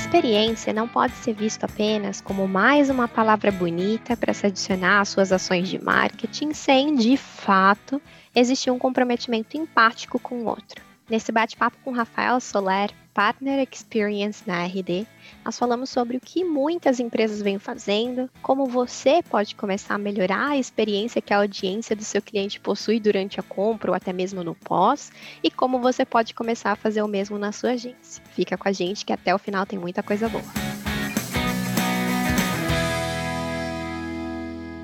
Experiência não pode ser visto apenas como mais uma palavra bonita para se adicionar às suas ações de marketing, sem, de fato, existir um comprometimento empático com o outro. Nesse bate-papo com Rafael Soler, Partner Experience na RD, nós falamos sobre o que muitas empresas vêm fazendo, como você pode começar a melhorar a experiência que a audiência do seu cliente possui durante a compra ou até mesmo no pós, e como você pode começar a fazer o mesmo na sua agência. Fica com a gente que até o final tem muita coisa boa.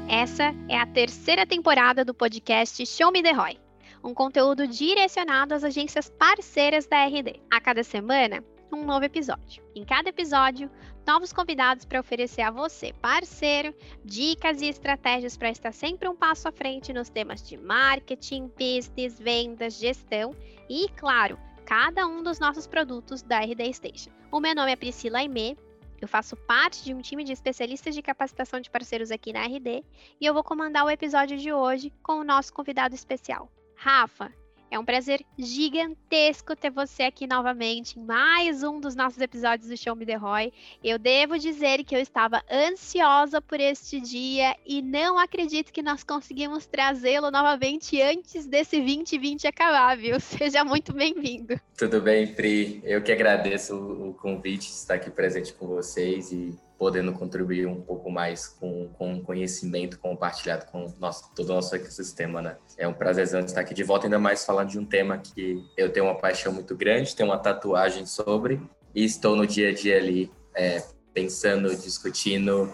Essa é a terceira temporada do podcast Show Me The Roy um conteúdo direcionado às agências parceiras da RD. A cada semana, um novo episódio. Em cada episódio, novos convidados para oferecer a você, parceiro, dicas e estratégias para estar sempre um passo à frente nos temas de marketing, business, vendas, gestão e, claro, cada um dos nossos produtos da RD Station. O meu nome é Priscila Aimee, eu faço parte de um time de especialistas de capacitação de parceiros aqui na RD e eu vou comandar o episódio de hoje com o nosso convidado especial, Rafa, é um prazer gigantesco ter você aqui novamente em mais um dos nossos episódios do Show Me The Roy. Eu devo dizer que eu estava ansiosa por este dia e não acredito que nós conseguimos trazê-lo novamente antes desse 2020 acabar, viu? Seja muito bem-vindo. Tudo bem, Pri. Eu que agradeço o convite de estar aqui presente com vocês e podendo contribuir um pouco mais com, com conhecimento compartilhado com nosso, todo o nosso ecossistema, né? É um prazer estar aqui de volta, ainda mais falando de um tema que eu tenho uma paixão muito grande, tenho uma tatuagem sobre e estou no dia a dia ali é, pensando, discutindo,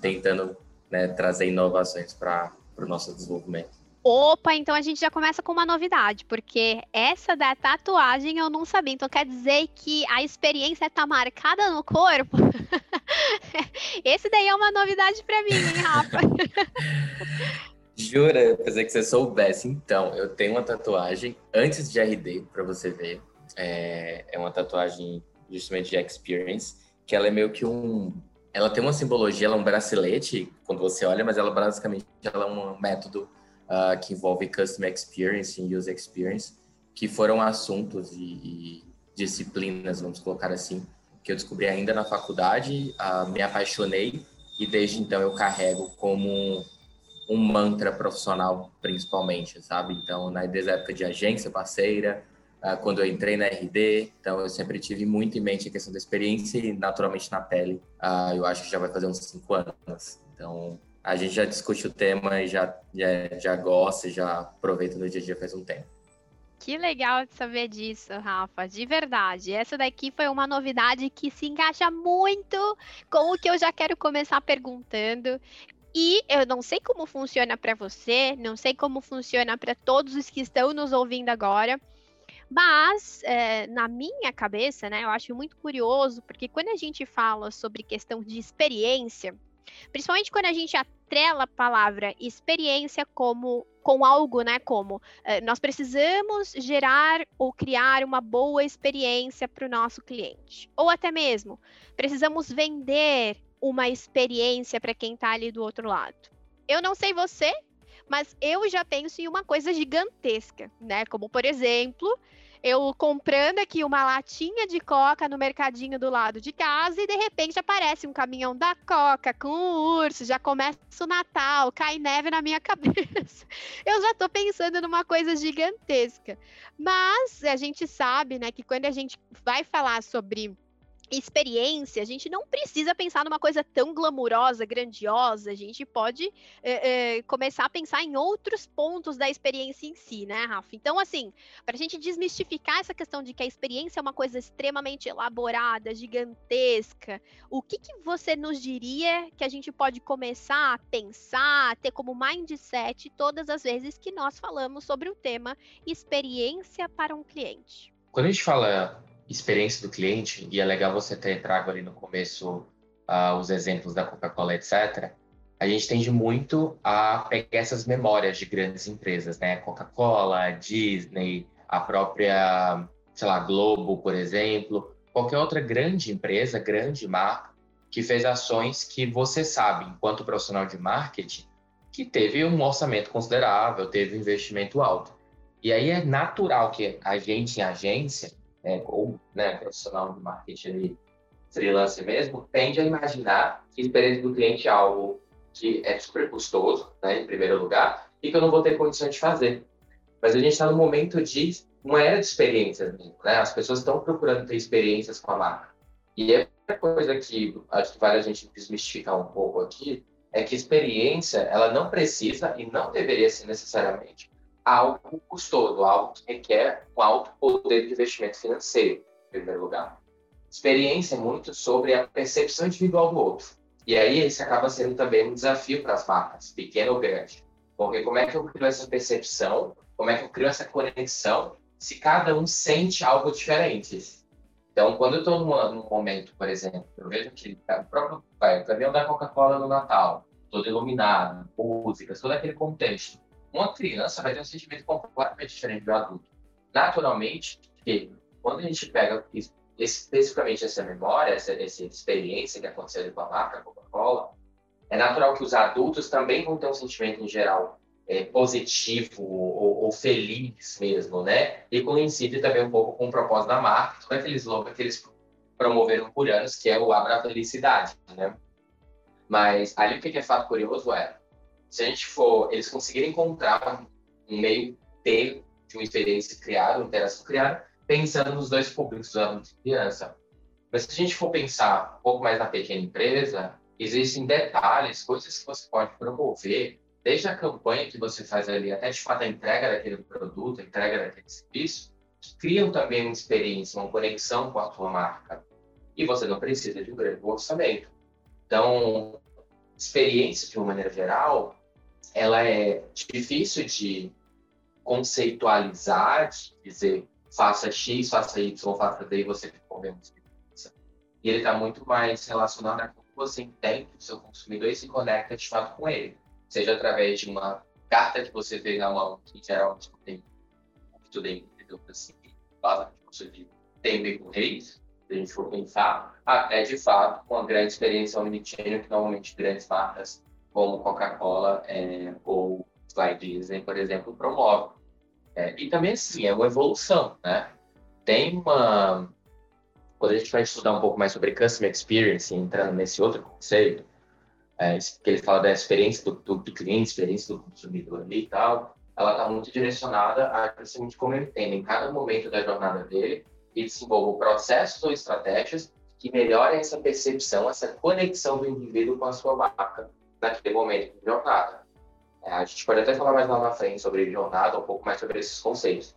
tentando né, trazer inovações para o nosso desenvolvimento. Opa, então a gente já começa com uma novidade, porque essa da tatuagem eu não sabia. Então quer dizer que a experiência está marcada no corpo? Esse daí é uma novidade para mim, hein, Rafa? Jura? Eu pensei que você soubesse. Então, eu tenho uma tatuagem antes de RD, para você ver. É, é uma tatuagem justamente de experience, que ela é meio que um ela tem uma simbologia, ela é um bracelete quando você olha, mas ela basicamente ela é um método uh, que envolve Customer Experience e User Experience, que foram assuntos e, e, disciplinas, vamos colocar assim, que eu descobri ainda na faculdade, uh, me apaixonei e desde então eu carrego como um mantra profissional, principalmente, sabe? Então, na, desde a época de agência parceira, uh, quando eu entrei na RD, então eu sempre tive muito em mente a questão da experiência e, naturalmente, na pele. Uh, eu acho que já vai fazer uns cinco anos. Então, a gente já discute o tema e já, já, já gosta, já aproveita no dia a dia faz um tempo. Que legal saber disso, Rafa, de verdade. Essa daqui foi uma novidade que se encaixa muito com o que eu já quero começar perguntando. E eu não sei como funciona para você, não sei como funciona para todos os que estão nos ouvindo agora, mas é, na minha cabeça, né, eu acho muito curioso, porque quando a gente fala sobre questão de experiência, Principalmente quando a gente atrela a palavra experiência como com algo, né? Como uh, nós precisamos gerar ou criar uma boa experiência para o nosso cliente. Ou até mesmo, precisamos vender uma experiência para quem está ali do outro lado. Eu não sei você, mas eu já penso em uma coisa gigantesca, né? Como, por exemplo, eu comprando aqui uma latinha de coca no mercadinho do lado de casa e de repente aparece um caminhão da coca com um urso, já começa o Natal, cai neve na minha cabeça. Eu já tô pensando numa coisa gigantesca. Mas a gente sabe, né, que quando a gente vai falar sobre experiência, a gente não precisa pensar numa coisa tão glamurosa, grandiosa. A gente pode é, é, começar a pensar em outros pontos da experiência em si, né, Rafa? Então, assim, para a gente desmistificar essa questão de que a experiência é uma coisa extremamente elaborada, gigantesca, o que, que você nos diria que a gente pode começar a pensar, ter como mindset todas as vezes que nós falamos sobre o tema experiência para um cliente? Quando a gente fala experiência do cliente, e é legal você ter trago ali no começo uh, os exemplos da Coca-Cola, etc., a gente tende muito a pegar essas memórias de grandes empresas, né? Coca-Cola, Disney, a própria, sei lá, Globo, por exemplo, qualquer outra grande empresa, grande marca, que fez ações que você sabe, enquanto profissional de marketing, que teve um orçamento considerável, teve um investimento alto. E aí é natural que a gente, em agência, né, ou né, profissional de marketing ali, freelancer mesmo, tende a imaginar que a experiência do cliente é algo que é super custoso, né, em primeiro lugar, e que eu não vou ter condições de fazer. Mas a gente está no momento de uma era de experiências né? As pessoas estão procurando ter experiências com a marca. E é coisa que acho que vale a gente desmistificar um pouco aqui é que experiência, ela não precisa e não deveria ser necessariamente algo custoso, algo que requer um alto poder de investimento financeiro, em primeiro lugar. Experiência é muito sobre a percepção individual do outro. E aí esse acaba sendo também um desafio para as marcas, pequeno ou grande. Porque como é que eu crio essa percepção, como é que eu crio essa conexão, se cada um sente algo diferente? Então, quando eu estou num, momento, por exemplo, eu vejo que o próprio o caminhão da Coca-Cola no Natal, todo iluminado, músicas, todo aquele contexto. Uma criança vai ter um sentimento completamente diferente do adulto. Naturalmente, quando a gente pega especificamente essa memória, essa, essa experiência que aconteceu com a marca Coca-Cola, é natural que os adultos também vão ter um sentimento em geral é, positivo ou, ou, feliz mesmo, né? E coincide também um pouco com o propósito da marca, todo aquele slogan que eles promoveram por anos, que é o Abra a Felicidade, né? Mas ali o que é fato curioso é, se a gente for, eles conseguirem encontrar um meio ter de uma experiência criada, uma interação criada, pensando nos dois públicos, alunos e criança. Mas se a gente for pensar um pouco mais na pequena empresa, existem detalhes, coisas que você pode promover desde a campanha que você faz ali até de fato a entrega daquele produto, a entrega daquele serviço, que criam também uma experiência, uma conexão com a sua marca. E você não precisa de um grande orçamento. Então, experiência de uma maneira geral, ela é difícil de conceitualizar, de dizer faça X, faça Y, faça D e você ficou experiência. E ele está muito mais relacionado a como você entende o seu consumidor e se conecta de fato com ele. Seja através de uma carta que você vê na mão, que em geral tem muito bem, assim, basicamente de tem com reis, se a gente for pensar, até de fato uma grande experiência omnichannel que normalmente grandes marcas como Coca-Cola é, ou Sky Disney, por exemplo, promovem. É, e também, assim, é uma evolução, né? Tem uma... Quando a gente vai estudar um pouco mais sobre Customer Experience, entrando nesse outro conceito, é, que ele fala da experiência do, do, do, cliente, experiência do consumidor ali e tal, ela está muito direcionada a justamente como ele tem em cada momento da jornada dele e desenvolva processos ou estratégias que melhorem essa percepção, essa conexão do indivíduo com a sua marca naquele momento de jornada. É, a gente pode até falar mais lá na frente sobre jornada, um pouco mais sobre esses conceitos.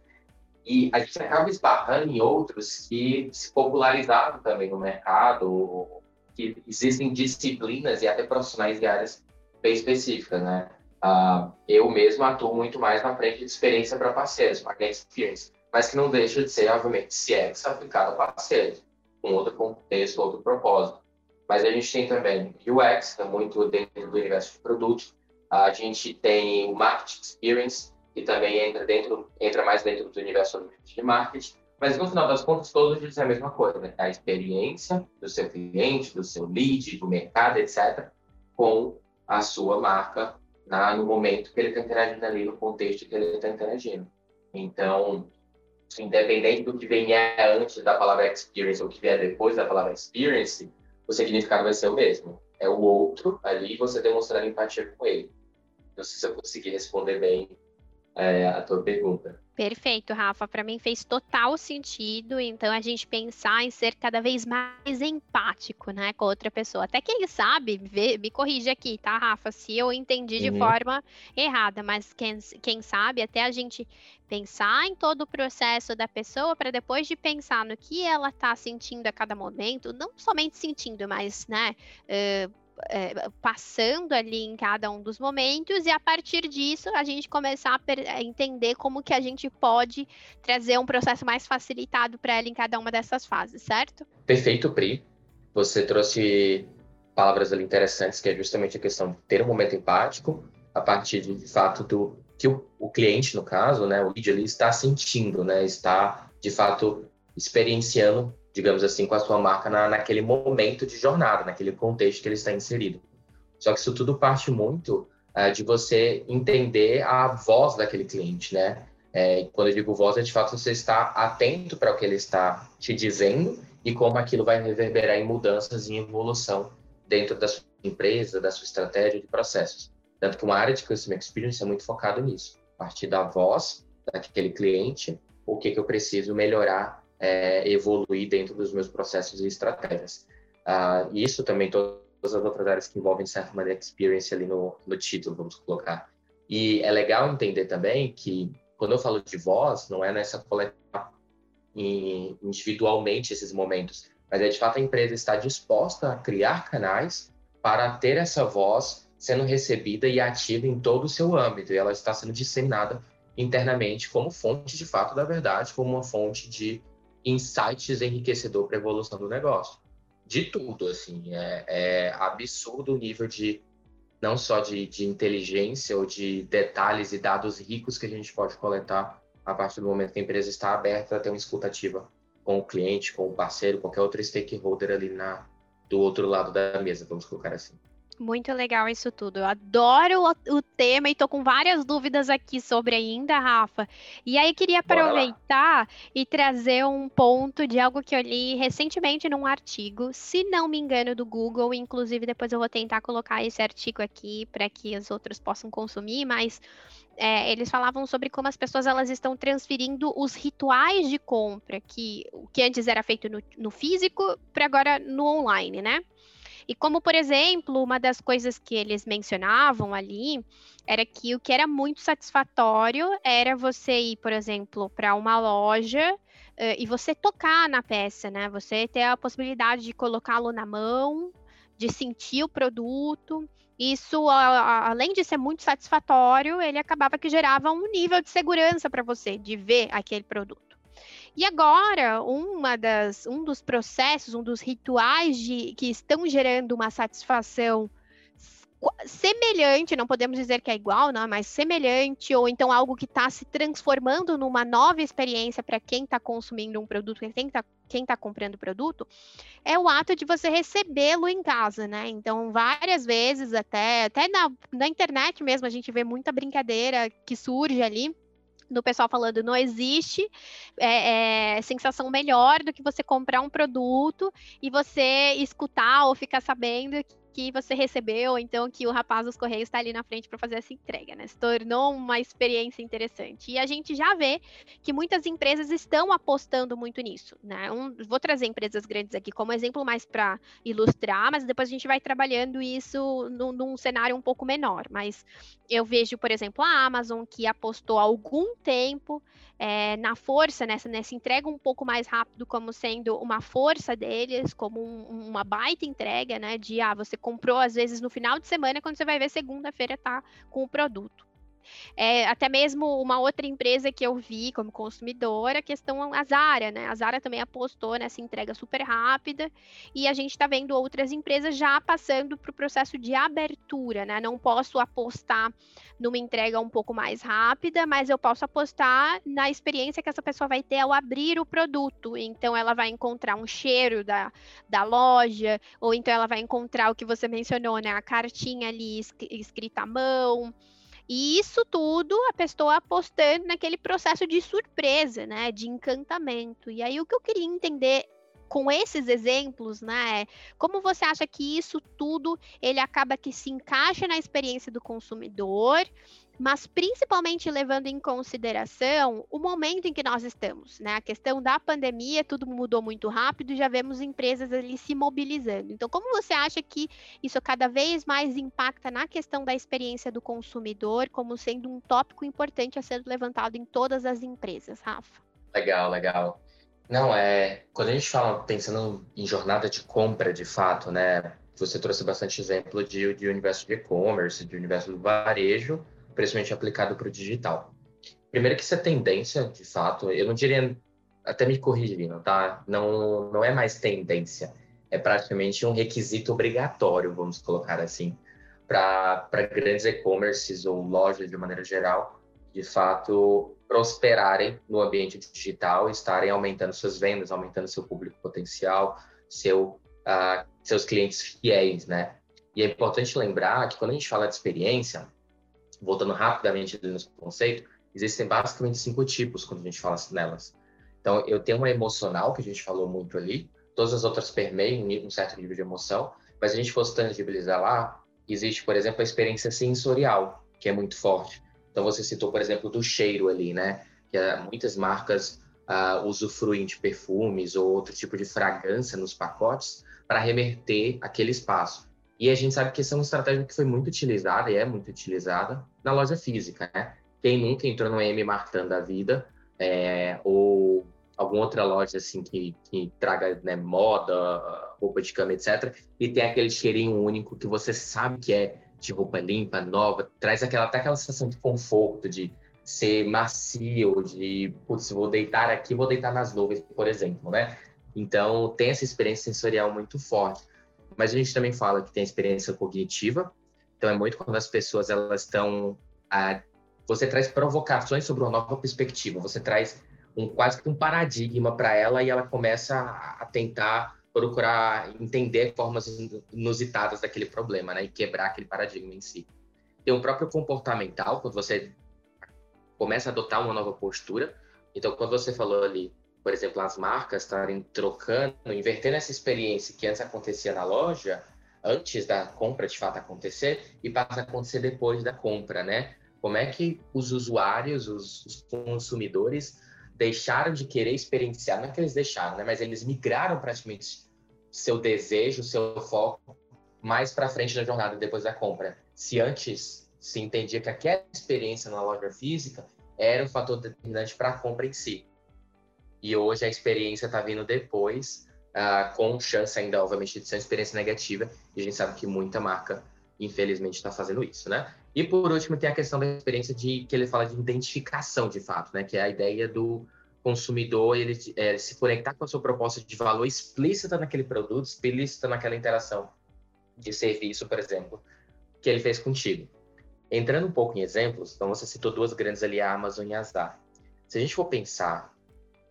E a gente acaba esbarrando em outros que se popularizaram também no mercado, que existem disciplinas e até profissionais de áreas bem específicas, né? Uh, eu mesmo atuo muito mais na frente de experiência para parceiros, marketing experience, mas que não deixa de ser, obviamente, CX aplicado a parceiros, com outro contexto, outro propósito. Mas a gente tem também UX, que é muito dentro do universo de produtos. A gente tem o Marketing Experience, que também entra, dentro, entra mais dentro do universo de marketing. Mas no final das contas, todos dizem a mesma coisa, né? A experiência do seu cliente, do seu lead, do mercado, etc., com a sua marca na, no momento que ele está interagindo ali, no contexto que ele está interagindo. Então, independente do que venha antes da palavra experience ou que vier depois da palavra experience, o significado vai ser o mesmo. É o outro ali você demonstrar empatia com ele. Não sei se eu consegui responder bem é, a tua pergunta. Perfeito, Rafa. Para mim fez total sentido. Então, a gente pensar em ser cada vez mais empático, né, com outra pessoa. Até quem sabe, vê, me corrige aqui, tá, Rafa? Se eu entendi de uhum. forma errada, mas quem, quem sabe, até a gente pensar em todo o processo da pessoa para depois de pensar no que ela está sentindo a cada momento, não somente sentindo, mas, né, uh, é, passando ali em cada um dos momentos e a partir disso a gente começar a, entender como que a gente pode trazer um processo mais facilitado para ela em cada uma dessas fases, certo? Perfeito, Pri. Você trouxe palavras ali interessantes, que é justamente a questão de ter um momento empático, a partir de, de fato do que o, o, cliente, no caso, né, o lead ali está sentindo, né, está de fato experienciando digamos assim, com a sua marca na, naquele momento de jornada, naquele contexto que ele está inserido. Só que isso tudo parte muito uh, de você entender a voz daquele cliente, né? É, quando eu digo voz, é de fato você estar atento para o que ele está te dizendo e como aquilo vai reverberar em mudanças e evolução dentro da sua empresa, da sua estratégia de processos. Tanto que uma área de Customer Experience é muito focado nisso, a partir da voz daquele cliente, o que, que eu preciso melhorar, é, evoluir dentro dos meus processos e estratégias. Uh, isso também todas as outras áreas que envolvem, de certa maneira, experience ali no, no título, vamos colocar. E é legal entender também que, quando eu falo de voz, não é nessa coletar individualmente esses momentos, mas é de fato a empresa está disposta a criar canais para ter essa voz sendo recebida e ativa em todo o seu âmbito, e ela está sendo disseminada internamente como fonte de fato da verdade, como uma fonte de insights enriquecedor para a evolução do negócio. De tudo, assim, é, é absurdo o nível de não só de, de inteligência ou de detalhes e dados ricos que a gente pode coletar a partir do momento que a empresa está aberta a ter uma escutativa com o cliente, com o parceiro, qualquer outro stakeholder ali na, do outro lado da mesa, vamos colocar assim. Muito legal isso tudo. Eu adoro o, o, tema e tô com várias dúvidas aqui sobre ainda, Rafa. E aí queria aproveitar e trazer um ponto de algo que eu li recentemente num artigo, se não me engano, do Google. Inclusive, depois eu vou tentar colocar esse artigo aqui para que os outros possam consumir, mas é, eles falavam sobre como as pessoas elas estão transferindo os rituais de compra, que o que antes era feito no, no físico, para agora no online, né? E como, por exemplo, uma das coisas que eles mencionavam ali era que o que era muito satisfatório era você ir, por exemplo, para uma loja uh, e você tocar na peça, né? Você ter a possibilidade de colocá-lo na mão, de sentir o produto. Isso, a, a, além de ser muito satisfatório, ele acabava que gerava um nível de segurança para você, de ver aquele produto. E agora, uma das, um dos processos, um dos rituais de, que estão gerando uma satisfação semelhante, não podemos dizer que é igual, não, mas semelhante, ou então algo que está se transformando numa nova experiência para quem está consumindo um produto, quem está quem tá comprando o produto, é o ato de você recebê-lo em casa, né? Então, várias vezes, até, até na, na internet mesmo, a gente vê muita brincadeira que surge ali do pessoal falando não existe é, é, sensação melhor do que você comprar um produto e você escutar ou ficar sabendo que você recebeu, então que o rapaz dos Correios está ali na frente para fazer essa entrega, né? Se tornou uma experiência interessante. E a gente já vê que muitas empresas estão apostando muito nisso, né? Um, vou trazer empresas grandes aqui como exemplo mais para ilustrar, mas depois a gente vai trabalhando isso num, num cenário um pouco menor. Mas eu vejo, por exemplo, a Amazon que apostou algum tempo é, na força, nessa, nessa entrega um pouco mais rápido, como sendo uma força deles, como um, uma baita entrega, né? De ah, você comprou às vezes no final de semana, quando você vai ver segunda-feira tá com o produto. É, até mesmo uma outra empresa que eu vi como consumidora, a questão a Zara, né? A Zara também apostou nessa entrega super rápida e a gente está vendo outras empresas já passando para o processo de abertura, né? Não posso apostar numa entrega um pouco mais rápida, mas eu posso apostar na experiência que essa pessoa vai ter ao abrir o produto. Então, ela vai encontrar um cheiro da, da loja, ou então ela vai encontrar o que você mencionou, né? A cartinha ali escrita à mão. E isso tudo a pessoa apostando naquele processo de surpresa, né, de encantamento. E aí o que eu queria entender com esses exemplos, né, é como você acha que isso tudo ele acaba que se encaixa na experiência do consumidor mas principalmente levando em consideração o momento em que nós estamos, né? A questão da pandemia, tudo mudou muito rápido, já vemos empresas ali se mobilizando. Então, como você acha que isso cada vez mais impacta na questão da experiência do consumidor, como sendo um tópico importante a ser levantado em todas as empresas, Rafa? Legal, legal. Não, é. Quando a gente fala pensando em jornada de compra, de fato, né? Você trouxe bastante exemplo de, de universo de e-commerce, de universo do varejo principalmente aplicado para o digital. Primeiro que isso é tendência, de fato, eu não diria, até me corrigindo, tá? Não, não é mais tendência, é praticamente um requisito obrigatório, vamos colocar assim, para grandes e-commerces ou lojas de maneira geral, de fato, prosperarem no ambiente digital, estarem aumentando suas vendas, aumentando seu público potencial, seu, uh, seus clientes fiéis, né? E é importante lembrar que quando a gente fala de experiência, voltando rapidamente no conceito, existem basicamente cinco tipos quando a gente fala nelas. Então, eu tenho uma emocional, que a gente falou muito ali, todas as outras permeiam um certo nível de emoção, mas se a gente fosse tangibilizar lá, existe, por exemplo, a experiência sensorial, que é muito forte. Então, você citou, por exemplo, do cheiro ali, né? Que é, muitas marcas uh, usufruem de perfumes ou outro tipo de fragrância nos pacotes para reverter aquele espaço. E a gente sabe que essa é uma estratégia que foi muito utilizada e é muito utilizada na loja física, né? Quem nunca entrou no M Martin da vida é, ou alguma outra loja assim que, que traga né, moda, roupa de cama, etc. E tem aquele cheirinho único que você sabe que é de roupa limpa, nova, traz aquela, até aquela sensação de conforto, de ser macio, de, putz, vou deitar aqui, vou deitar nas nuvens, por exemplo, né? Então, tem essa experiência sensorial muito forte. Mas a gente também fala que tem experiência cognitiva. Então, é muito quando as pessoas elas estão... Ah, você traz provocações sobre uma nova perspectiva. Você traz um quase que um paradigma para ela e ela começa a, a tentar procurar entender formas inusitadas daquele problema, né? E quebrar aquele paradigma em si. Tem o próprio comportamental, quando você começa a adotar uma nova postura. Então, quando você falou ali, por exemplo, as marcas estarem trocando, invertendo essa experiência que antes acontecia na loja, antes da compra de fato acontecer, e passa a acontecer depois da compra, né? Como é que os usuários, os, os consumidores deixaram de querer experienciar, não é que eles deixaram, né, mas eles migraram praticamente seu desejo, seu foco mais para frente na jornada depois da compra. Se antes se entendia que aquela experiência na loja física era o fator determinante para a compra em si. E hoje a experiência está vindo depois, uh, com chance ainda, obviamente, de ser uma experiência negativa. E a gente sabe que muita marca, infelizmente, está fazendo isso, né? E por último, tem a questão da experiência de que ele fala de identificação de fato, né? Que é a ideia do consumidor ele é, se conectar com a sua proposta de valor explícita naquele produto, explícita naquela interação de serviço, por exemplo, que ele fez contigo. Entrando um pouco em exemplos, então você citou duas grandes ali, a Amazon e a Zara. Se a gente for pensar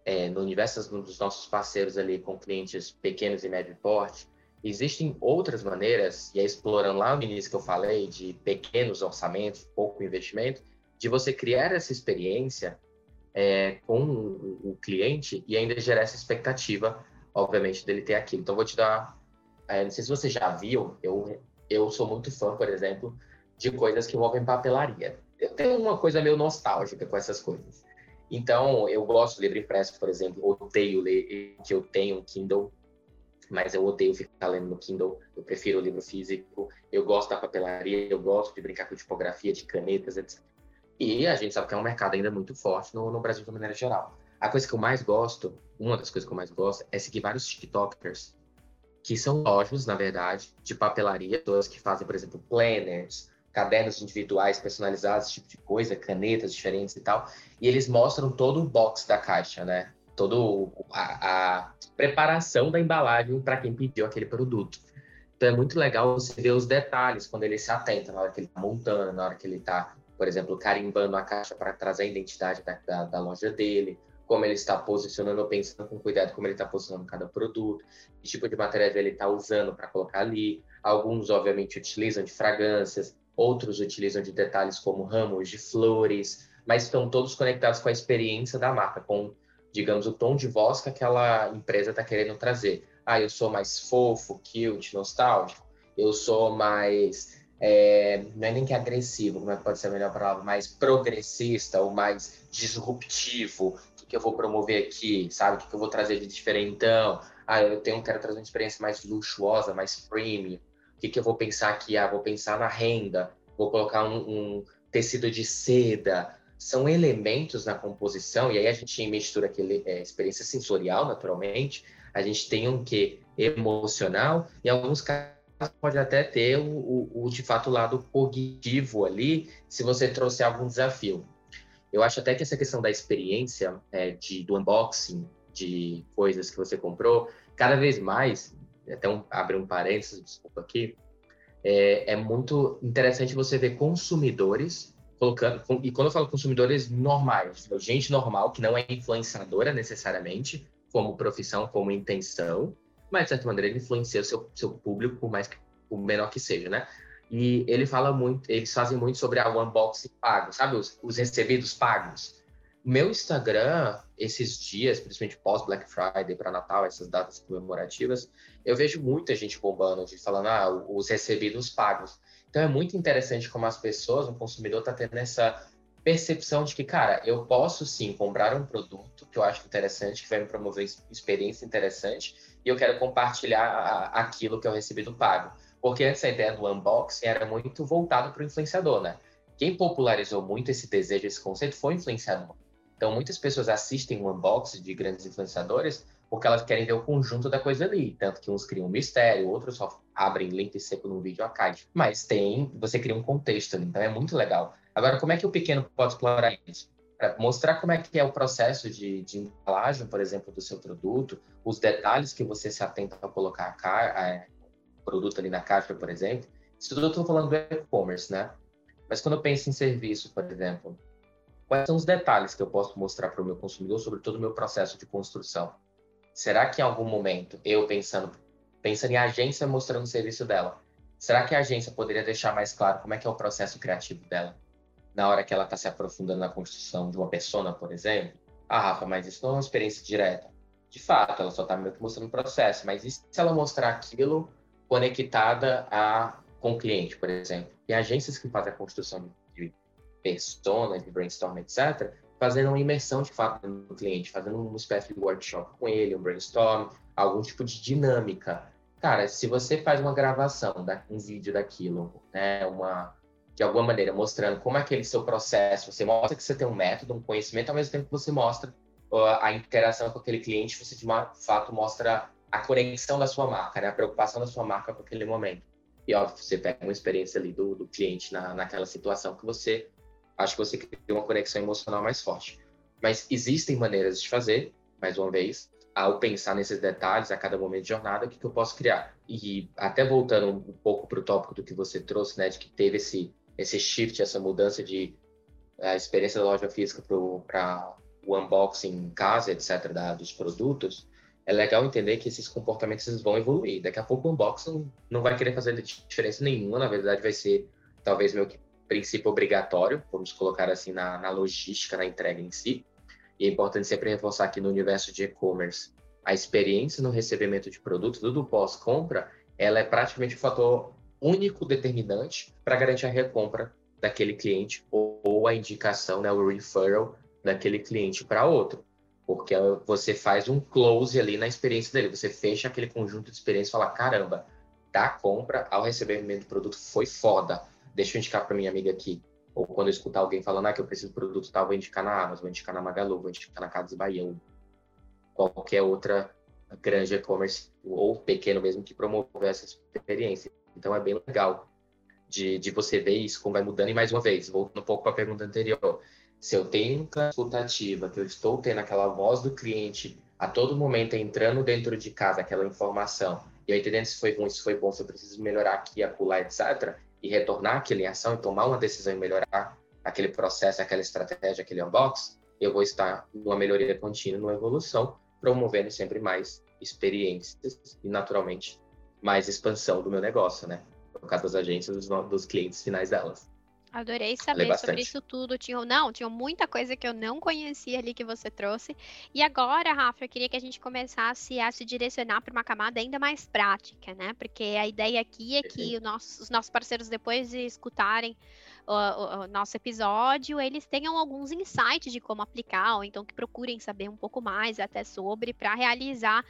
é, no universo dos nossos parceiros ali com clientes pequenos e médio porte, Existem outras maneiras, e é explorando lá no início que eu falei, de pequenos orçamentos, pouco investimento, de você criar essa experiência é, com o, cliente e ainda gerar essa expectativa, obviamente, dele ter aquilo. Então, vou te dar. É, não sei se você já viu, eu, eu sou muito fã, por exemplo, de coisas que envolvem papelaria. Eu tenho uma coisa meio nostálgica com essas coisas. Então, eu gosto de livro impresso, por exemplo, odeio ler, que eu tenho um Kindle, mas eu odeio ficar lendo no Kindle, eu prefiro o livro físico, eu gosto da papelaria, eu gosto de brincar com tipografia, de canetas, etc. E a gente sabe que é um mercado ainda muito forte no, no Brasil de maneira geral. A coisa que eu mais gosto, uma das coisas que eu mais gosto, é seguir vários TikTokers, que são lojas, na verdade, de papelaria, pessoas que fazem, por exemplo, planners, cadernos individuais personalizados, esse tipo de coisa, canetas diferentes e tal, e eles mostram todo o box da caixa, né? toda a, a preparação da embalagem para quem pediu aquele produto. Então é muito legal você ver os detalhes quando ele se atenta, na hora que ele está montando, na hora que ele está, por exemplo, carimbando a caixa para trazer a identidade da, da, da, loja dele, como ele está posicionando, pensando com cuidado como ele está posicionando cada produto, que tipo de material ele está usando para colocar ali. Alguns, obviamente, utilizam de fragrâncias, outros utilizam de detalhes como ramos de flores, mas estão todos conectados com a experiência da marca, com digamos, o tom de voz que aquela empresa está querendo trazer. Ah, eu sou mais fofo, cute, nostálgico. Eu sou mais. É, não é nem que agressivo, como é que pode ser a melhor palavra? Mais progressista ou mais disruptivo. O que, que eu vou promover aqui, sabe? O que, que eu vou trazer de diferentão? Ah, eu tenho, quero trazer uma experiência mais luxuosa, mais premium. O que, que eu vou pensar aqui? Ah, vou pensar na renda. Vou colocar um, um tecido de seda são elementos na composição, e aí a gente mistura aquele é, experiência sensorial, naturalmente, a gente tem um que emocional, e em alguns casos pode até ter o, o, o, de fato lado cognitivo ali, se você trouxer algum desafio. Eu acho até que essa questão da experiência, é, de, do unboxing de coisas que você comprou, cada vez mais, até um, abre um parênteses, desculpa aqui, é, é muito interessante você ver consumidores colocando, e quando eu falo consumidores normais, gente normal, que não é influenciadora necessariamente, como profissão, como intenção, mas de certa maneira ele influencia o seu, seu público, por mais que menor que seja, né? E ele fala muito, eles fazem muito sobre a unboxing pago, sabe? Os, os recebidos pagos. Meu Instagram, esses dias, principalmente pós-Black Friday para Natal, essas datas comemorativas, eu vejo muita gente bombando, falando, ah, os recebidos pagos. Então é muito interessante como as pessoas, o consumidor está tendo essa percepção de que, cara, eu posso sim comprar um produto que eu acho interessante, que vai me promover experiência interessante, e eu quero compartilhar aquilo que eu recebi do pago. Porque essa ideia do unboxing era muito voltado para o influenciador, né? Quem popularizou muito esse desejo, esse conceito, foi o influenciador. Então, muitas pessoas assistem o unboxing de grandes influenciadores porque elas querem ver o conjunto da coisa ali. Tanto que uns criam um mistério, outros só abrem link seco no vídeo a cai. Mas tem, você cria um contexto ali, então é muito legal. Agora, como é que o pequeno pode explorar isso? Para mostrar como é que é o processo de, de, embalagem, por exemplo, do seu produto, os detalhes que você se atenta a colocar a, o produto ali na caixa, por exemplo. Isso tudo eu estou falando do e-commerce, né? Mas quando eu penso em serviço, por exemplo, quais são os detalhes que eu posso mostrar para o meu consumidor sobre todo o meu processo de construção? Será que em algum momento, eu pensando, pensando em agência mostrando o serviço dela, será que a agência poderia deixar mais claro como é que é o processo criativo dela? na hora que ela está se aprofundando na construção de uma persona, por exemplo, ah, Rafa, mas isso não é uma experiência direta. De fato, ela só está meio que mostrando o processo, mas e se ela mostrar aquilo conectada a, com o cliente, por exemplo? E agências que fazem a construção persona, de brainstorm, etc., fazendo uma imersão de fato no cliente, fazendo uma espécie de workshop com ele, um brainstorm, algum tipo de dinâmica. Cara, se você faz uma gravação, um vídeo daquilo, né, uma, de alguma maneira, mostrando como é aquele seu processo, você mostra que você tem um método, um conhecimento, ao mesmo tempo que você mostra a interação com aquele cliente, você de fato mostra a conexão da sua marca, né? a preocupação da sua marca com aquele momento. E óbvio, você pega uma experiência ali do, do cliente na, naquela situação que você acha que você cria uma conexão emocional mais forte. Mas existem maneiras de fazer, mais uma vez, ao pensar nesses detalhes a cada momento de jornada, o que, que eu posso criar? E até voltando um pouco para o tópico do que você trouxe, né, de que teve esse esse shift, essa mudança de a experiência da loja física para o unboxing em casa, etc., da, dos produtos, é legal entender que esses comportamentos vão evoluir. Daqui a pouco o unboxing não vai querer fazer diferença nenhuma, na verdade vai ser talvez meio que princípio obrigatório, vamos colocar assim, na, na logística, na entrega em si. E é importante sempre reforçar que no universo de e-commerce, a experiência no recebimento de produto, tudo pós-compra, ela é praticamente o fator único determinante para garantir a recompra daquele cliente ou, ou, a indicação, né, o referral daquele cliente para outro. Porque você faz um close ali na experiência dele, você fecha aquele conjunto de experiência e fala: caramba, da compra ao recebimento do produto foi foda. Deixa eu indicar para minha amiga aqui. Ou quando eu escutar alguém falando ah, que eu preciso do produto tal, vou indicar na Amazon, vou indicar na Magalu, vou indicar na Casas Bahia, ou qualquer outra grande e-commerce, ou pequeno mesmo, que promover essa experiência. Então é bem legal de, de você ver isso como vai mudando. E mais uma vez, voltando um pouco para a pergunta anterior, se eu tenho consultativa, que eu estou tendo aquela voz do cliente a todo momento entrando dentro de casa, aquela informação, e eu entendendo se foi ruim, se foi bom, se eu preciso melhorar aqui, acolá, etc., e retornar aquele em ação e tomar uma decisão e melhorar aquele processo, aquela estratégia, aquele unbox, eu vou estar numa melhoria contínua, numa evolução, promovendo sempre mais experiências e, naturalmente, mais expansão do meu negócio, né? No caso das agências, dos, dos clientes finais delas. Adorei saber sobre isso tudo. Tinha, não, tinha muita coisa que eu não conhecia ali que você trouxe. E agora, Rafa, eu queria que a gente começasse a se direcionar para uma camada ainda mais prática, né? Porque a ideia aqui é que nosso, os nossos parceiros, depois de escutarem o, o, o, nosso episódio, eles tenham alguns insights de como aplicar, ou então que procurem saber um pouco mais até sobre para realizar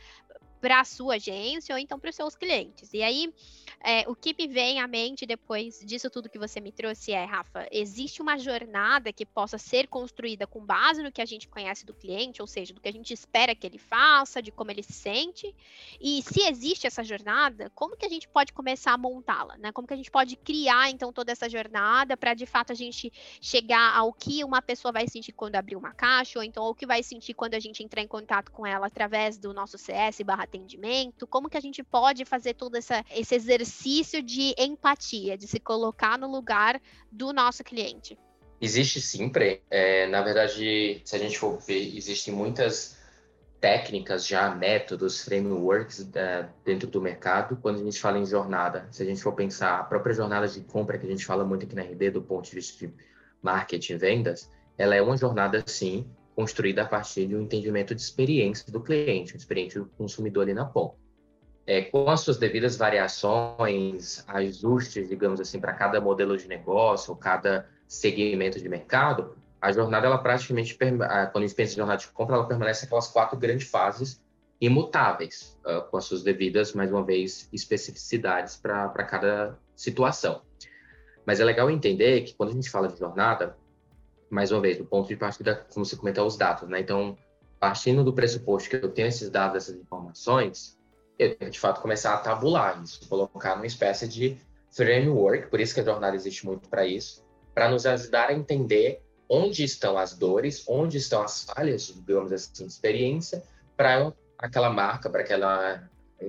para a sua agência ou então para os seus clientes. E aí, é, o que me vem à mente depois disso tudo que você me trouxe é, Rafa, existe uma jornada que possa ser construída com base no que a gente conhece do cliente, ou seja, do que a gente espera que ele faça, de como ele se sente. E se existe essa jornada, como que a gente pode começar a montá-la, né? Como que a gente pode criar então toda essa jornada para de fato a gente chegar ao que uma pessoa vai sentir quando abrir uma caixa, ou então o que vai sentir quando a gente entrar em contato com ela através do nosso CS barra atendimento? Como que a gente pode fazer todo essa, esse exercício de empatia, de se colocar no lugar do nosso cliente? Existe sempre. É, na verdade, se a gente for ver, existem muitas técnicas já, métodos, frameworks dentro do mercado. Quando a gente fala em jornada, se a gente for pensar a própria jornada de compra que a gente fala muito aqui na RD do ponto de vista de marketing e vendas, ela é uma jornada sim, construída a partir de um entendimento de experiência do cliente, experiência do consumidor ali na ponta. É, com as suas devidas variações, ajustes, digamos assim, para cada modelo de negócio ou cada segmento de mercado, a jornada, ela praticamente, quando a gente pensa em jornada de compra, ela permanece aquelas quatro grandes fases imutáveis, uh, com as suas devidas, mais uma vez, especificidades para cada situação. Mas é legal entender que quando a gente fala de jornada, mais uma vez, do ponto de partida, como você comentou, os dados, né? Então, partindo do pressuposto que eu tenho esses dados, essas informações, eu tenho de fato começar a tabular isso, colocar numa espécie de framework, por isso que a jornada existe muito para isso, para nos ajudar a entender onde estão as dores, onde estão as falhas, digamos assim, de experiência, para aquela marca, para aquele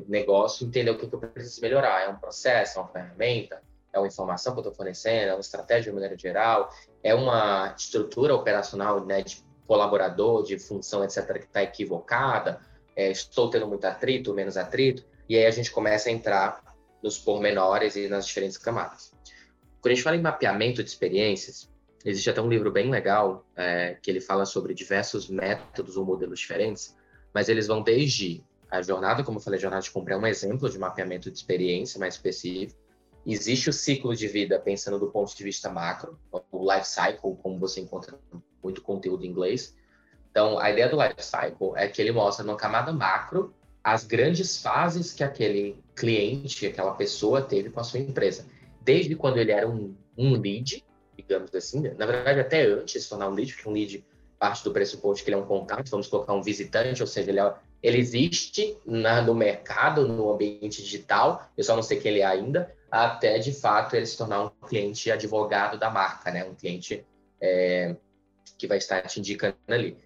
negócio entender o que, que eu preciso melhorar. É um processo, é uma ferramenta, é uma informação que eu estou fornecendo, é uma estratégia de maneira geral, é uma estrutura operacional né, de colaborador, de função, etc., que está equivocada, é, estou tendo muito atrito, menos atrito, e aí a gente começa a entrar nos pormenores e nas diferentes camadas. Quando a gente fala em mapeamento de experiências, existe até um livro bem legal é, que ele fala sobre diversos métodos ou modelos diferentes, mas eles vão desde a jornada, como eu falei, a jornada de compra é um exemplo de mapeamento de experiência mais específico, Existe o ciclo de vida pensando do ponto de vista macro, o life cycle, como você encontra muito conteúdo em inglês. Então, a ideia do life cycle é que ele mostra numa camada macro as grandes fases que aquele cliente, aquela pessoa teve com a sua empresa. Desde quando ele era um, um lead, digamos assim, na verdade até antes de tornar um lead, porque um lead parte do pressuposto que ele é um contato, vamos colocar um visitante, ou seja, ele, é, ele existe na, no mercado, no ambiente digital, eu só não sei quem ele é ainda, até de fato ele se tornar um cliente advogado da marca, né? Um cliente é, que vai estar te indicando ali.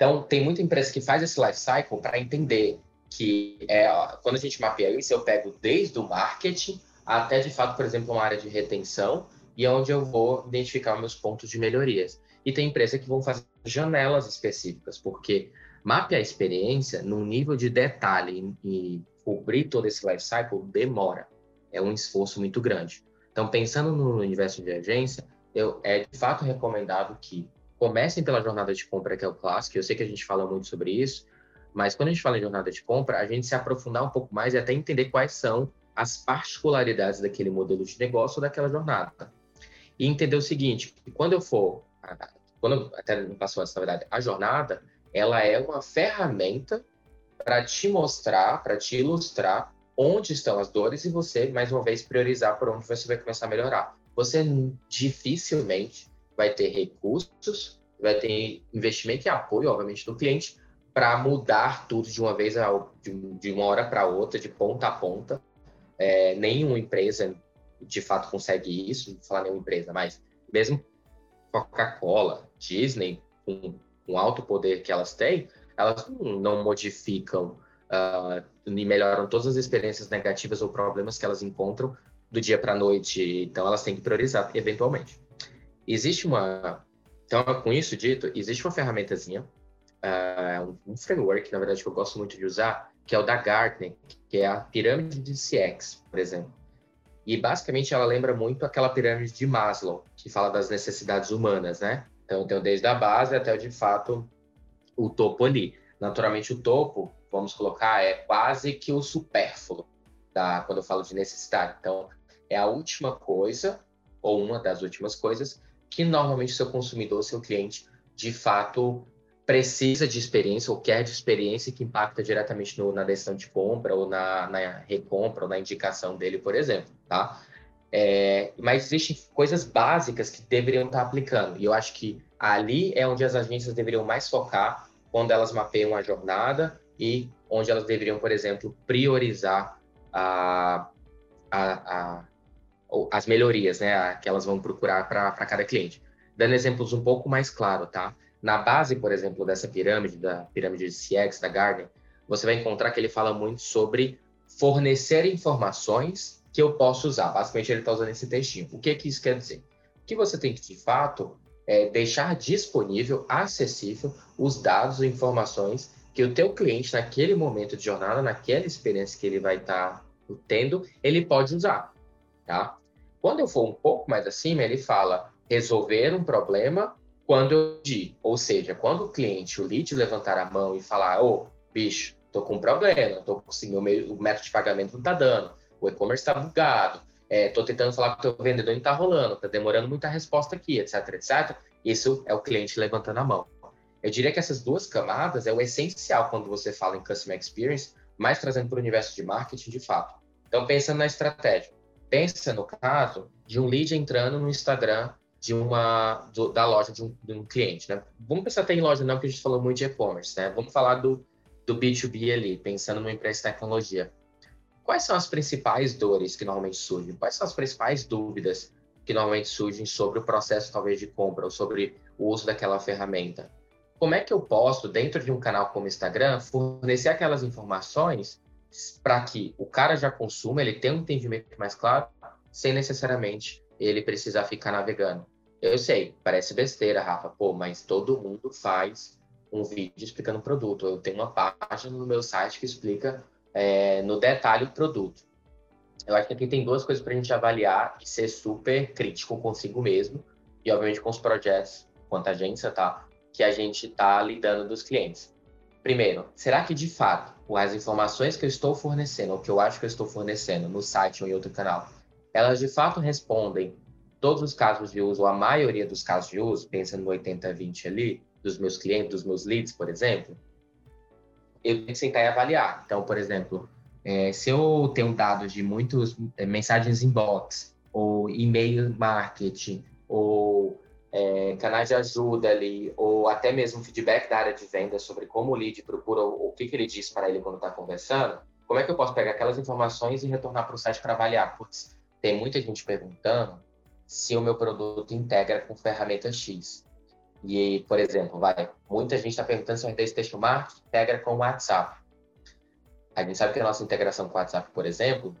Então, tem muita empresa que faz esse life cycle para entender que é, ó, quando a gente mapeia isso, eu pego desde o marketing até de fato, por exemplo, uma área de retenção e é onde eu vou identificar meus pontos de melhorias. E tem empresa que vão fazer janelas específicas, porque mapear a experiência num nível de detalhe e cobrir todo esse life cycle demora é um esforço muito grande. Então, pensando no universo de agência, eu, é de fato recomendado que comecem pela jornada de compra, que é o clássico. Eu sei que a gente fala muito sobre isso, mas quando a gente fala em jornada de compra, a gente se aprofundar um pouco mais e até entender quais são as particularidades daquele modelo de negócio ou daquela jornada. E entender o seguinte, quando eu for, quando até não passou essa, verdade, a jornada, ela é uma ferramenta para te mostrar, para te ilustrar onde estão as dores e você, mais uma vez, priorizar por onde você vai começar a melhorar. Você dificilmente vai ter recursos, vai ter investimento e apoio, obviamente, do cliente para mudar tudo de uma vez, de uma hora para outra, de ponta a ponta. É, nenhuma empresa, de fato, consegue isso, não falar nenhuma empresa, mas mesmo Coca-Cola, Disney, com o alto poder que elas têm, elas não modificam uh, melhoram todas as experiências negativas ou problemas que elas encontram do dia para a noite. Então, elas têm que priorizar, eventualmente. Existe uma. Então, com isso dito, existe uma ferramentazinha, uh, um framework, na verdade, que eu gosto muito de usar, que é o da Gartner, que é a pirâmide de CX, por exemplo. E basicamente ela lembra muito aquela pirâmide de Maslow, que fala das necessidades humanas, né? Então, tem desde a base até, de fato, o topo ali. Naturalmente, o topo vamos colocar, é quase que o supérfluo, tá? quando eu falo de necessidade. Então, é a última coisa, ou uma das últimas coisas, que normalmente seu consumidor, seu cliente, de fato precisa de experiência ou quer de experiência que impacta diretamente no, na decisão de compra ou na, na, recompra ou na indicação dele, por exemplo, tá? É, mas existem coisas básicas que deveriam estar aplicando e eu acho que ali é onde as agências deveriam mais focar quando elas mapeiam a jornada e onde elas deveriam, por exemplo, priorizar a, a, a, as melhorias né, que elas vão procurar para cada cliente. Dando exemplos um pouco mais claros, tá? Na base, por exemplo, dessa pirâmide, da pirâmide de CX, da Gartner, você vai encontrar que ele fala muito sobre fornecer informações que eu posso usar. Basicamente, ele está usando esse textinho. O que, que isso quer dizer? Que você tem que, de fato, é, deixar disponível, acessível, os dados e informações que o teu cliente, naquele momento de jornada, naquela experiência que ele vai estar tá tendo, ele pode usar, tá? Quando eu for um pouco mais acima, ele fala resolver um problema quando eu pedir. Ou seja, quando o cliente, o lead, levantar a mão e falar, ô, bicho, tô com um problema, tô conseguindo o, meu, o método de pagamento não tá dando, o e-commerce está bugado, é, tô tentando falar com o teu vendedor e não tá rolando, tá demorando muita resposta aqui, etc, etc. Isso é o cliente levantando a mão. Eu diria que essas duas camadas é o essencial quando você fala em Customer Experience, mais trazendo para o universo de marketing de fato. Então, pensando na estratégia. Pensa no caso de um lead entrando no Instagram de uma do, da loja de um, de um, cliente, né? Vamos pensar até em loja não, porque a gente falou muito de e-commerce, né? Vamos falar do, do B2B ali, pensando numa empresa de tecnologia. Quais são as principais dores que normalmente surgem? Quais são as principais dúvidas que normalmente surgem sobre o processo talvez de compra ou sobre o uso daquela ferramenta? Como é que eu posso, dentro de um canal como Instagram, fornecer aquelas informações para que o cara já consuma, ele tenha um entendimento mais claro, sem necessariamente ele precisar ficar navegando. Eu sei, parece besteira, Rafa, pô, mas todo mundo faz um vídeo explicando o produto. Eu tenho uma página no meu site que explica é, no detalhe o produto. Eu acho que aqui tem duas coisas para a gente avaliar e ser super crítico consigo mesmo e, obviamente, com os projetos, quanto a agência, tá? Que a gente está lidando dos clientes. Primeiro, será que de fato as informações que eu estou fornecendo, ou que eu acho que eu estou fornecendo no site ou em outro canal, elas de fato respondem todos os casos de uso, ou a maioria dos casos de uso, pensando no 80-20 ali, dos meus clientes, dos meus leads, por exemplo, eu tenho que sentar e avaliar. Então, por exemplo, é, se eu tenho dados de muitos é, mensagens inbox, ou e-mail marketing, ou é, canais de ajuda ali, ou até mesmo feedback da área de venda sobre como o lead procura, o que, que ele diz para ele quando está conversando, como é que eu posso pegar aquelas informações e retornar para o site para avaliar? Putz, tem muita gente perguntando se o meu produto integra com ferramenta X. E, por exemplo, vai, muita gente está perguntando se o RD Station Marketing integra com o WhatsApp. A gente sabe que a nossa integração com o WhatsApp, por exemplo,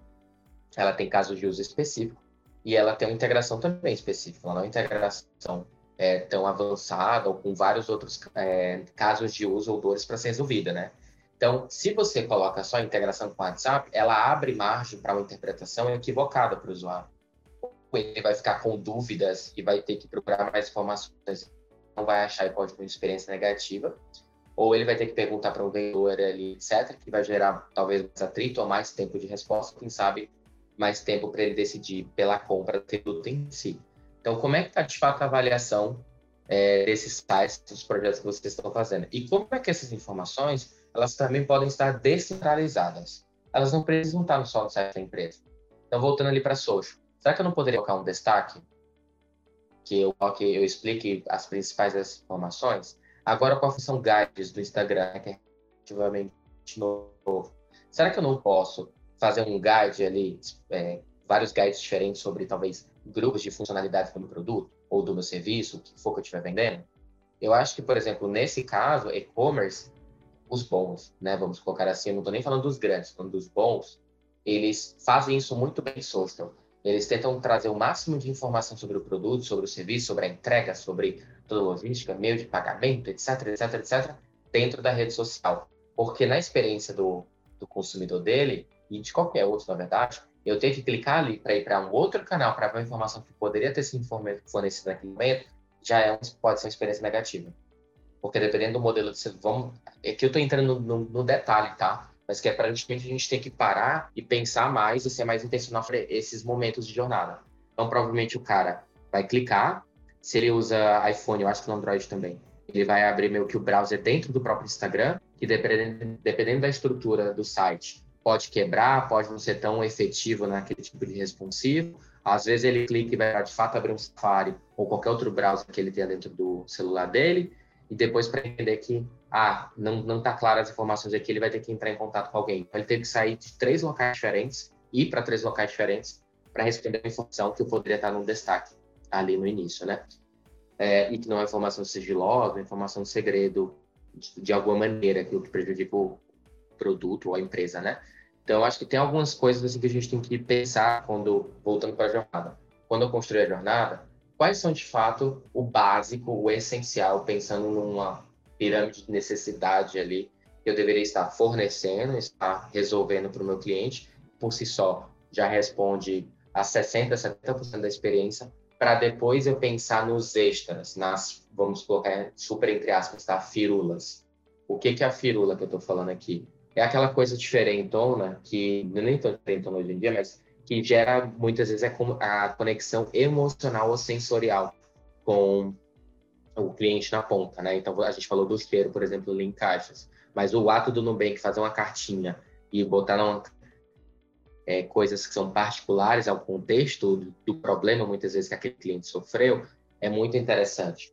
ela tem casos de uso específico e ela tem uma integração também específica. Ela não é uma integração é, tão avançada ou com vários outros é, casos de uso ou dores para ser resolvida, né? Então, se você coloca só a integração com o WhatsApp, ela abre margem para uma interpretação equivocada para o usuário. Ele vai ficar com dúvidas e vai ter que procurar mais informações, não vai achar e pode ter uma experiência negativa. Ou ele vai ter que perguntar para um vendedor ali, etc., que vai gerar talvez mais atrito ou mais tempo de resposta, quem sabe mais tempo para ele decidir pela compra do produto em si. Então, como é que está de fato a avaliação é, desses sites, dos projetos que vocês estão fazendo? E como é que essas informações elas também podem estar descentralizadas. Elas não precisam estar no só no site da empresa. Então, voltando ali para social, será que eu não poderia colocar um destaque que eu, que eu explique as principais das informações? Agora, com a função guides do Instagram, que é relativamente novo, será que eu não posso fazer um guide ali, é, vários guides diferentes sobre talvez grupos de funcionalidades do meu produto ou do meu serviço, o que for que eu estiver vendendo? Eu acho que, por exemplo, nesse caso, e-commerce, os bons, né? Vamos colocar assim, eu não estou nem falando dos grandes, falando dos bons, eles fazem isso muito bem social. Eles tentam trazer o máximo de informação sobre o produto, sobre o serviço, sobre a entrega, sobre toda a logística, meio de pagamento, etc, etc, etc, dentro da rede social. Porque na experiência do, do consumidor dele, e de qualquer outro, na verdade, eu tenho que clicar ali para ir para um outro canal para ver a informação que poderia ter sido fornecida naquele momento, já é, pode ser uma experiência negativa. Porque dependendo do modelo de vamos é que eu estou entrando no, no, detalhe, tá? Mas que é para a gente ter que parar e pensar mais e ser mais intencional para esses momentos de jornada. Então, provavelmente o cara vai clicar, se ele usa iPhone, eu acho que no Android também, ele vai abrir meio que o browser dentro do próprio Instagram, que dependendo, dependendo da estrutura do site, pode quebrar, pode não ser tão efetivo naquele tipo de responsivo. Às vezes ele clica e vai de fato abrir um Safari ou qualquer outro browser que ele tenha dentro do celular dele e depois para entender que ah, não não está claro as informações aqui, ele vai ter que entrar em contato com alguém. Então, ele teve que sair de três locais diferentes, ir para três locais diferentes para responder a informação que poderia estar no destaque ali no início, né? É, e que não é informação sigilosa, informação segredo de, de alguma maneira, que prejudica o produto ou a empresa, né? Então, acho que tem algumas coisas assim que a gente tem que pensar quando voltando para a jornada. Quando eu construí a jornada, quais são de fato o básico, o essencial, pensando numa pirâmide de necessidade ali que eu deveria estar fornecendo, estar resolvendo para o meu cliente, por si só já responde a 60%, 70% da experiência, para depois eu pensar nos extras, nas, vamos colocar super entre aspas, tá? Firulas. O que, que é a firula que eu estou falando aqui? É aquela coisa diferentona, que nem tão diferentona hoje em dia, mas que gera muitas vezes a conexão emocional ou sensorial com o cliente na ponta, né? Então a gente falou do cheiro, por exemplo, em caixas, mas o ato do Nubank fazer uma cartinha e botar é, coisas que são particulares ao contexto do, do, problema, muitas vezes, que aquele cliente sofreu, é muito interessante.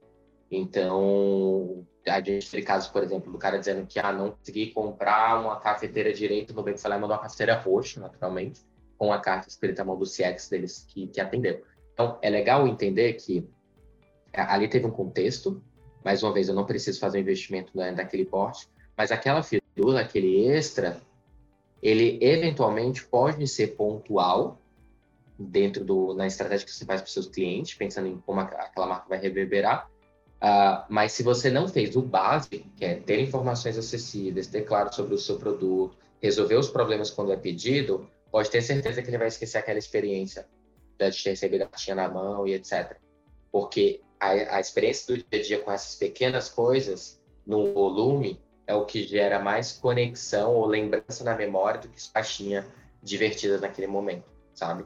Então, a gente teve casos, por exemplo, do cara dizendo que ah, não consegui comprar uma cafeteira direito, o Nubank foi lá e mandou uma cafeteira roxa, naturalmente, com a carta escrita à mão do CX deles que, que atendeu. Então, é legal entender que ali teve um contexto, mais uma vez, eu não preciso fazer um investimento né, daquele porte, mas aquela firula, aquele extra, ele eventualmente pode ser pontual dentro do na estratégia que você faz para os seus clientes, pensando em como aquela marca vai reverberar. Uh, mas se você não fez o básico, que é ter informações acessíveis, ter claro sobre o seu produto, resolver os problemas quando é pedido, pode ter certeza que ele vai esquecer aquela experiência de ter recebido a caixinha na mão e etc. Porque a, a experiência do dia a dia com essas pequenas coisas, no volume, é o que gera mais conexão ou lembrança na memória do que caixinha divertida naquele momento, sabe?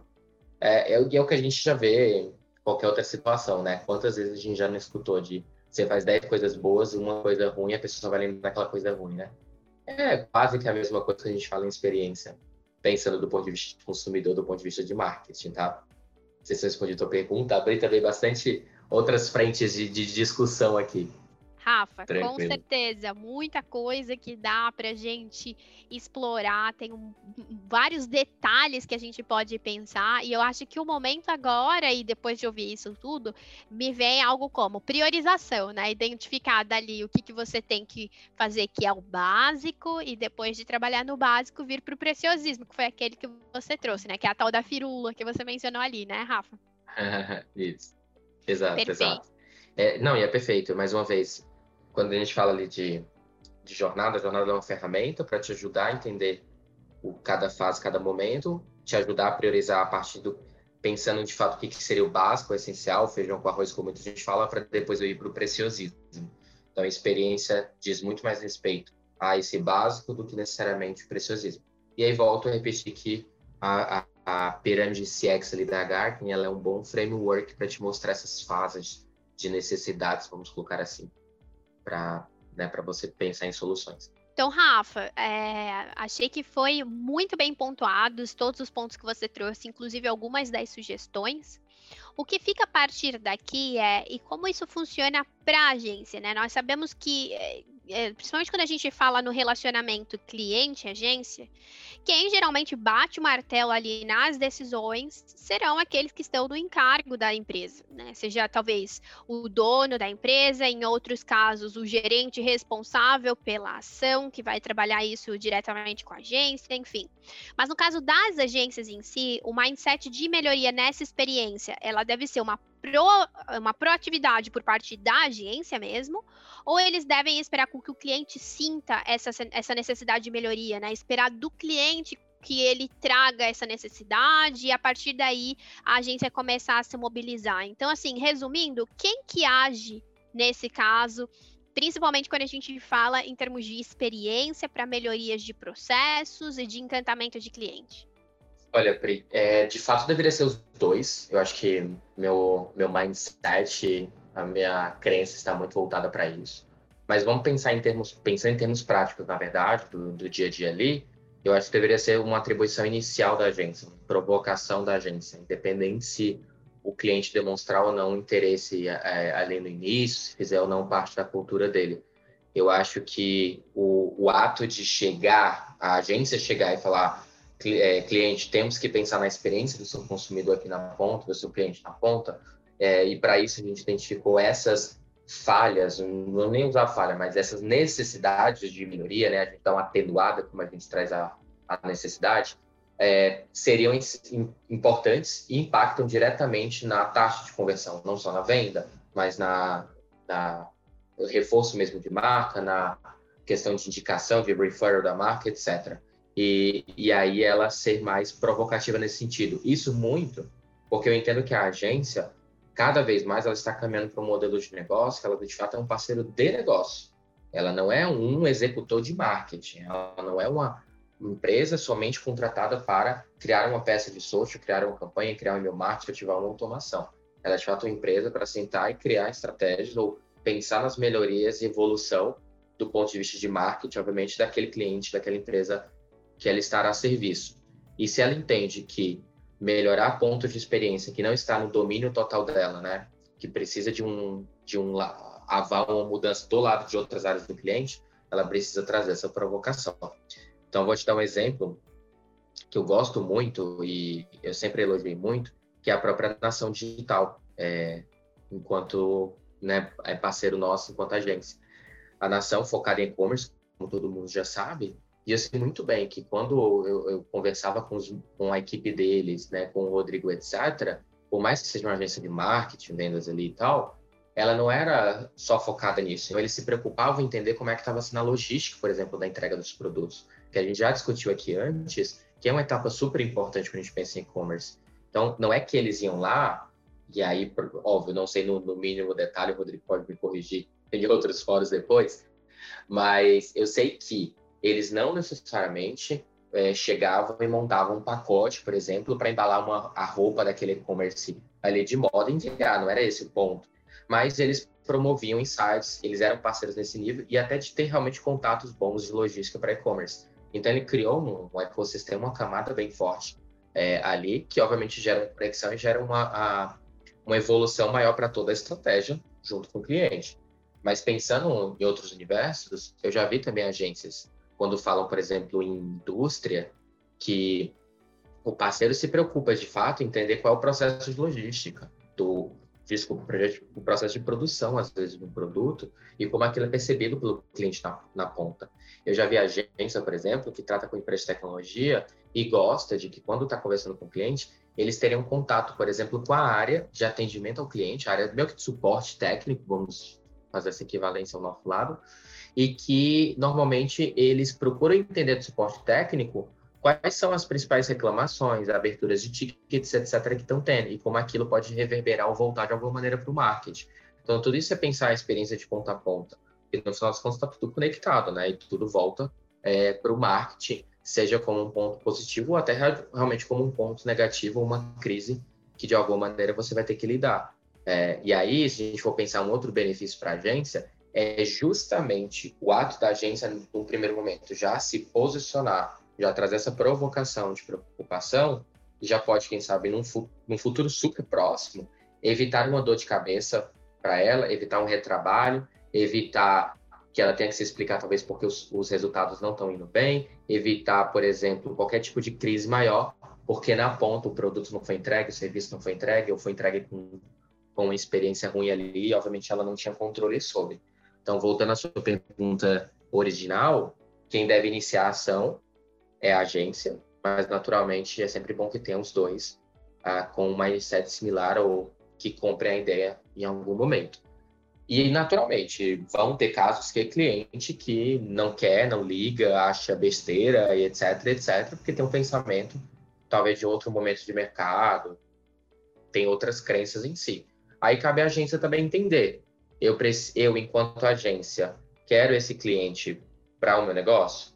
É, é, é o que a gente já vê qualquer outra situação, né? Quantas vezes a gente já não escutou de você faz 10 coisas boas uma coisa ruim, a pessoa só vai lembrar daquela coisa ruim, né? É quase que a mesma coisa que a gente fala em experiência, pensando do ponto de vista de consumidor, do ponto de vista de marketing, tá? Se eu respondi a tua pergunta, abri também bastante outras frentes de, de discussão aqui. Rafa, Tranquilo. com certeza, muita coisa que dá pra gente explorar, tem um, vários detalhes que a gente pode pensar, e eu acho que o momento agora, e depois de ouvir isso tudo, me vem algo como priorização, né? Identificar dali o que, que você tem que fazer que é o básico, e depois de trabalhar no básico, vir pro preciosismo, que foi aquele que você trouxe, né? Que é a tal da firula que você mencionou ali, né, Rafa? isso. Exato, Perfeito. exato. É, não, e é perfeito. Mais uma vez, quando a gente fala ali de, de jornada, a jornada é uma ferramenta para te ajudar a entender o, cada fase, cada momento, te ajudar a priorizar a partir do pensando de fato o que, que seria o básico, o essencial, feijão com arroz, como muita gente fala, para depois eu ir para o preciosismo. Então, a experiência diz muito mais respeito a esse básico do que necessariamente o preciosismo. E aí volto a repetir que a, a, a pirâmide CX ali da Gartner, ela é um bom framework para te mostrar essas fases de necessidades, vamos colocar assim para né, você pensar em soluções. Então, Rafa, é, achei que foi muito bem pontuados todos os pontos que você trouxe, inclusive algumas das sugestões. O que fica a partir daqui é e como isso funciona para a agência, né? Nós sabemos que é, principalmente quando a gente fala no relacionamento cliente-agência, quem geralmente bate o martelo ali nas decisões serão aqueles que estão no encargo da empresa, né? Seja talvez o dono da empresa, em outros casos, o gerente responsável pela ação, que vai trabalhar isso diretamente com a agência, enfim. Mas no caso das agências em si, o mindset de melhoria nessa experiência, ela deve ser uma pro, uma proatividade por parte da agência mesmo, ou eles devem esperar com que o cliente sinta essa, essa necessidade de melhoria, né? Esperar do cliente que ele traga essa necessidade e a partir daí a agência começar a se mobilizar. Então, assim, resumindo, quem que age nesse caso, principalmente quando a gente fala em termos de experiência para melhorias de processos e de encantamento de cliente? Olha, Pri, é, de fato deveria ser os dois. Eu acho que meu, meu mindset, a minha crença está muito voltada para isso. Mas vamos pensar em termos, pensando em termos práticos, na verdade, do, do dia a dia ali, eu acho que deveria ser uma atribuição inicial da agência, uma provocação da agência, independente se o cliente demonstrar ou não interesse é, ali no início, se fizer ou não parte da cultura dele. Eu acho que o, o ato de chegar, a agência chegar e falar cliente, temos que pensar na experiência do seu consumidor aqui na ponta, do seu cliente na ponta, é, e para isso a gente identificou essas falhas, não nem usar falha, mas essas necessidades de melhoria, né, a gente atenuada como a gente traz a, a necessidade, é, seriam importantes e impactam diretamente na taxa de conversão, não só na venda, mas na, na reforço mesmo de marca, na questão de indicação, de referral da marca, etc e, e aí ela ser mais provocativa nesse sentido. Isso muito porque eu entendo que a agência, cada vez mais ela está caminhando para um modelo de negócio que ela de fato é um parceiro de negócio. Ela não é um executor de marketing, ela não é uma empresa somente contratada para criar uma peça de social, criar uma campanha, criar um e-mail marketing, ativar uma automação. Ela é de fato uma empresa para sentar e criar estratégias ou pensar nas melhorias e evolução do ponto de vista de marketing, obviamente, daquele cliente, daquela empresa que ela estará a serviço. E se ela entende que melhorar pontos de experiência que não está no domínio total dela, né, que precisa de um de um aval, uma mudança do lado de outras áreas do cliente, ela precisa trazer essa provocação. Então, vou te dar um exemplo que eu gosto muito e eu sempre elogiei muito, que é a própria nação digital, é, enquanto né, é parceiro nosso, enquanto agência. A nação focada em e-commerce, como todo mundo já sabe, e eu sei muito bem que quando eu, eu conversava com, os, com, a equipe deles, né, com o Rodrigo, etc., por mais que seja uma agência de marketing, vendas ali e tal, ela não era só focada nisso. Então, eles se preocupavam em entender como é que estava sendo a logística, por exemplo, da entrega dos produtos, que a gente já discutiu aqui antes, que é uma etapa super importante quando a gente pensa em e-commerce. Então, não é que eles iam lá, e aí, óbvio, não sei no, no mínimo detalhe, o Rodrigo pode me corrigir em outros fóruns depois, mas eu sei que eles não necessariamente é, chegavam e montavam um pacote, por exemplo, para embalar uma, a roupa daquele e-commerce ali de moda e enviar, não era esse o ponto. Mas eles promoviam insights, eles eram parceiros nesse nível e até de ter realmente contatos bons de logística para e-commerce. Então ele criou um, um, ecossistema, uma camada bem forte é, ali, que obviamente gera uma conexão e gera uma, a, uma evolução maior para toda a estratégia junto com o cliente. Mas pensando em outros universos, eu já vi também agências quando falam, por exemplo, em indústria, que o parceiro se preocupa de fato em entender qual é o processo de logística do desculpa, o processo de produção, às vezes, do produto e como aquilo é percebido pelo cliente na, na ponta. Eu já vi agência, por exemplo, que trata com empresa de tecnologia e gosta de que, quando está conversando com o cliente, eles teriam contato, por exemplo, com a área de atendimento ao cliente, a área meio que de suporte técnico, vamos fazer essa equivalência ao nosso lado, e que normalmente eles procuram entender do suporte técnico quais são as principais reclamações, aberturas de tickets, etc., que estão tendo, e como aquilo pode reverberar ou voltar de alguma maneira para o marketing. Então, tudo isso é pensar a experiência de ponta a ponta. E no final das contas, está tudo conectado, né? E tudo volta é, para o marketing, seja como um ponto positivo ou até realmente como um ponto negativo, uma crise que de alguma maneira você vai ter que lidar. É, e aí, se a gente for pensar um outro benefício para a agência, é justamente o ato da agência, no primeiro momento, já se posicionar, já trazer essa provocação de preocupação, já pode, quem sabe, num, num futuro super próximo, evitar uma dor de cabeça para ela, evitar um retrabalho, evitar que ela tenha que se explicar, talvez, porque os, os resultados não estão indo bem, evitar, por exemplo, qualquer tipo de crise maior, porque na ponta o produto não foi entregue, o serviço não foi entregue, ou foi entregue com, com uma experiência ruim ali, e obviamente ela não tinha controle sobre. Então, voltando à sua pergunta original, quem deve iniciar a ação é a agência, mas naturalmente é sempre bom que tenha os dois ah, com uma mindset similar ou que comprem a ideia em algum momento. E naturalmente vão ter casos que é cliente que não quer, não liga, acha besteira e etc, etc, porque tem um pensamento talvez de outro momento de mercado, tem outras crenças em si. Aí cabe a agência também entender eu, eu enquanto agência, quero esse cliente para o meu negócio?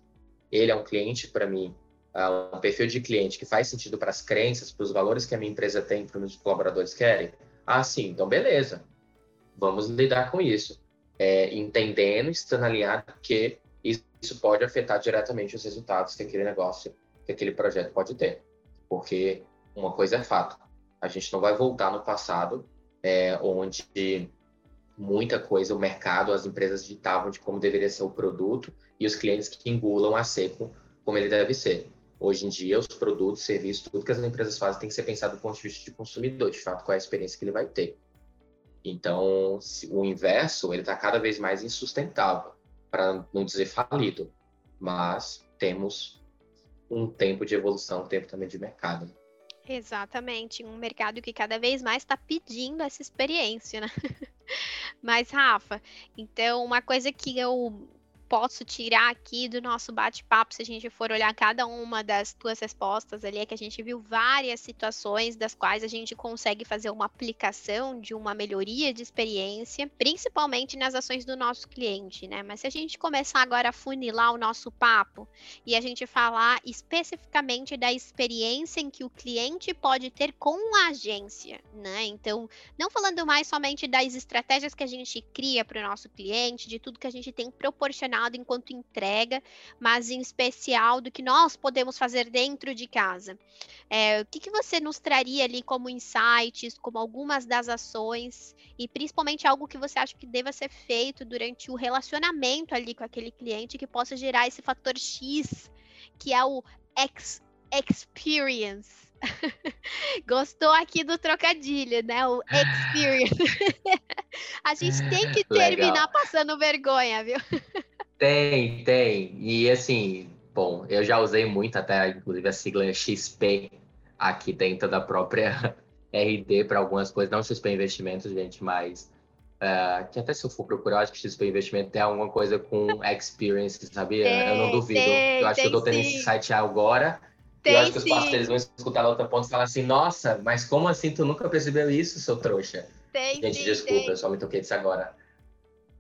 Ele é um cliente para mim, uh, um perfil de cliente que faz sentido para as crenças, para os valores que a minha empresa tem, para os meus colaboradores querem? Ah, sim, então beleza. Vamos lidar com isso. É, entendendo, estando alinhado que isso pode afetar diretamente os resultados que aquele negócio, que aquele projeto pode ter. Porque uma coisa é fato, a gente não vai voltar no passado, é, onde muita coisa o mercado, as empresas ditavam de como deveria ser o produto e os clientes que engulam a seco como ele deve ser. Hoje em dia, os produtos, serviços, tudo que as empresas fazem tem que ser pensado do ponto de vista de consumidor, de fato, qual é a experiência que ele vai ter. Então, o inverso, ele está cada vez mais insustentável, para não dizer falido, mas temos um tempo de evolução, um tempo também de mercado. Exatamente, um mercado que cada vez mais está pedindo essa experiência, né? Mas, Rafa, então, uma coisa que eu posso tirar aqui do nosso bate-papo, se a gente for olhar cada uma das tuas respostas ali, é que a gente viu várias situações das quais a gente consegue fazer uma aplicação de uma melhoria de experiência, principalmente nas ações do nosso cliente, né? Mas se a gente começar agora a funilar o nosso papo e a gente falar especificamente da experiência em que o cliente pode ter com a agência, né? Então, não falando mais somente das estratégias que a gente cria para o nosso cliente, de tudo que a gente tem proporcionado enquanto entrega, mas em especial do que nós podemos fazer dentro de casa. É, o que, que você nos traria ali como insights, como algumas das ações e principalmente algo que você acha que deva ser feito durante o relacionamento ali com aquele cliente que possa gerar esse fator X, que é o ex experience. Gostou aqui do trocadilho, né? O experience. a gente tem que terminar Legal. passando vergonha, viu? Tem, tem. E assim, bom, eu já usei muito até, inclusive, a sigla XP aqui dentro da própria RD para algumas coisas, não XP Investimentos, gente, mas uh, que até se eu for procurar, acho que XP Investimento tem alguma coisa com experience, sabia? Tem, eu não duvido. Tem, eu acho que eu tô tendo sim. esse site agora. Tem, eu acho que os parceiros vão escutar na outra ponta e falar assim, nossa, mas como assim tu nunca percebeu isso, seu trouxa? Tem, Gente, sim, desculpa, eu só me toquei disso agora.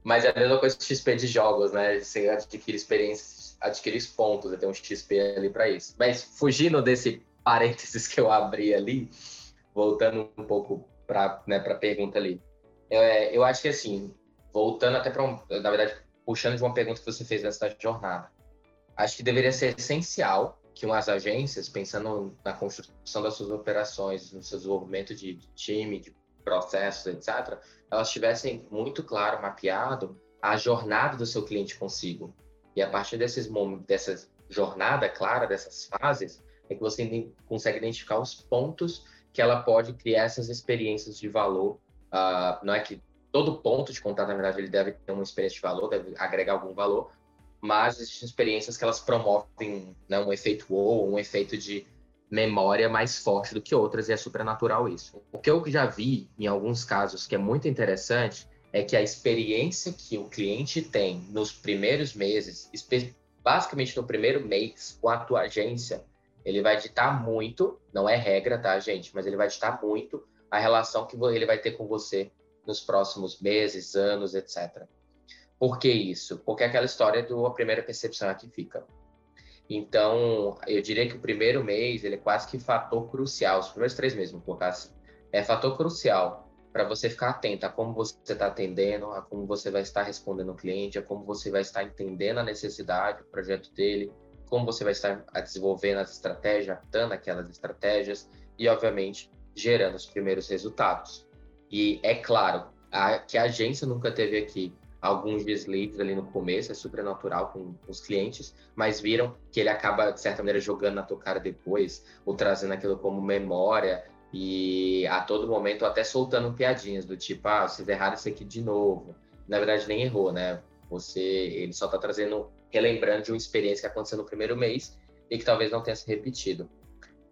Mas é a mesma coisa que XP de jogos, né? Você adquire experiências, adquire pontos, tem um XP ali para isso. Mas fugindo desse parênteses que eu abri ali, voltando um pouco para né, a pergunta ali. Eu, é, eu acho que assim, voltando até para um, na verdade, puxando de uma pergunta que você fez nessa jornada, acho que deveria ser essencial que umas agências, pensando na construção das suas operações, no seu desenvolvimento de time, de processos, etc., elas tivessem muito claro, mapeado a jornada do seu cliente consigo. E a partir desses momentos, dessa jornada clara, dessas fases, é que você consegue identificar os pontos que ela pode criar essas experiências de valor. Uh, não é que todo ponto de contato, na verdade, ele deve ter uma experiência de valor, deve agregar algum valor, mas existem experiências que elas promovem né, um efeito ou um efeito de memória mais forte do que outras, e é super natural isso. O que eu já vi em alguns casos que é muito interessante é que a experiência que o cliente tem nos primeiros meses, basicamente no primeiro mês com a tua agência, ele vai ditar muito, não é regra, tá, gente? Mas ele vai ditar muito a relação que ele vai ter com você nos próximos meses, anos, etc. Por que isso? Porque é aquela história do a primeira percepção é que fica. Então, eu diria que o primeiro mês ele é quase que fator crucial, os primeiros três meses, vou colocar assim, é fator crucial para você ficar atento a como você está atendendo, a como você vai estar respondendo o cliente, a como você vai estar entendendo a necessidade, o projeto dele, como você vai estar desenvolvendo as estratégias, adaptando aquelas estratégias e, obviamente, gerando os primeiros resultados. E é claro a, que a agência nunca teve aqui alguns deslizes ali no começo, é super natural com os clientes, mas viram que ele acaba, de certa maneira, jogando na tua cara depois, ou trazendo aquilo como memória, e a todo momento até soltando piadinhas do tipo, ah, vocês erraram isso aqui de novo. Na verdade, nem errou, né? Você, ele só está trazendo, relembrando de uma experiência que aconteceu no primeiro mês e que talvez não tenha se repetido.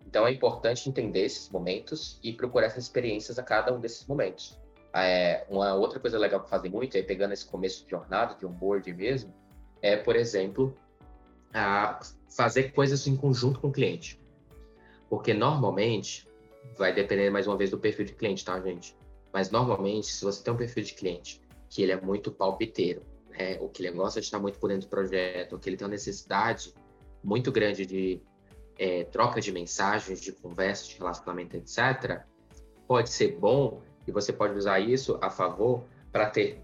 Então é importante entender esses momentos e procurar essas experiências a cada um desses momentos. É, uma outra coisa legal que fazem muito, aí pegando esse começo de jornada, de onboard mesmo, é, por exemplo, fazer coisas em conjunto com o cliente. Porque normalmente, vai depender mais uma vez do perfil de cliente, tá, gente? Mas normalmente, se você tem um perfil de cliente que ele é muito palpiteiro, né, ou que ele gosta de estar muito por dentro do projeto, ou que ele tem uma necessidade muito grande de é, troca de mensagens, de conversa, de relacionamento, etc., pode ser bom e você pode usar isso a favor para ter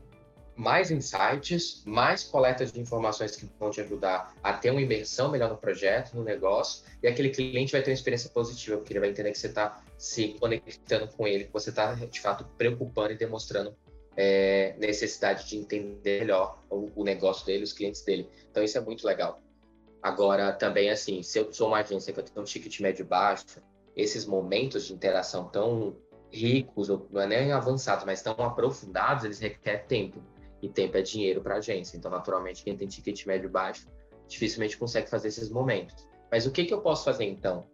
mais insights, mais coletas de informações que vão te ajudar a ter uma imersão melhor no projeto, no negócio, e aquele cliente vai ter uma experiência positiva, porque ele vai entender que você está se conectando com ele, que você está, de fato, preocupando e demonstrando é, necessidade de entender melhor o, o, negócio dele, os clientes dele. Então, isso é muito legal. Agora, também, assim, se eu sou uma agência que eu tenho um ticket médio baixo, esses momentos de interação tão ricos, ou não é nem avançados, mas tão aprofundados, eles requerem tempo. E tempo é dinheiro para a agência. Então, naturalmente, quem tem ticket médio baixo dificilmente consegue fazer esses momentos. Mas o que, que eu posso fazer, então?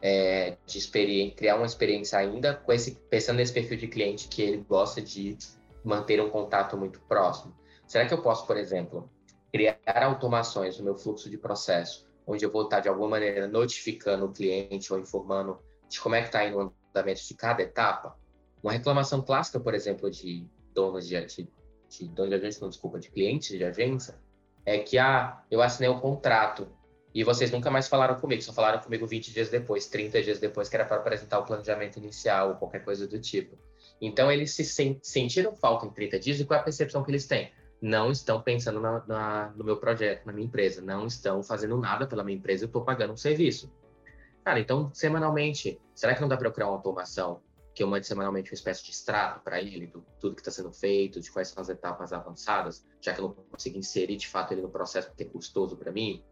É, de criar uma experiência ainda com esse, pensando nesse perfil de cliente que ele gosta de manter um contato muito próximo. Será que eu posso, por exemplo, criar automações no meu fluxo de processo, onde eu vou estar, de alguma maneira, notificando o cliente ou informando de como é que está indo o andamento de cada etapa. Uma reclamação clássica, por exemplo, de donos de, de, de donos de agência, não, desculpa, de clientes de agência, é que ah, eu assinei um contrato e vocês nunca mais falaram comigo, só falaram comigo 20 dias depois, 30 dias depois, que era para apresentar o planejamento inicial ou qualquer coisa do tipo. Então, eles se sentiram falta em 30 dias e qual é a percepção que eles têm? Não estão pensando na, na, no meu projeto, na minha empresa, não estão fazendo nada pela minha empresa, eu estou pagando um serviço. Cara, então, semanalmente, será que não dá para eu criar uma automação que eu mande semanalmente uma espécie de extrato para ele, do tudo que está sendo feito, de quais são as etapas avançadas, já que eu não consigo inserir de fato ele no processo porque é custoso para mim?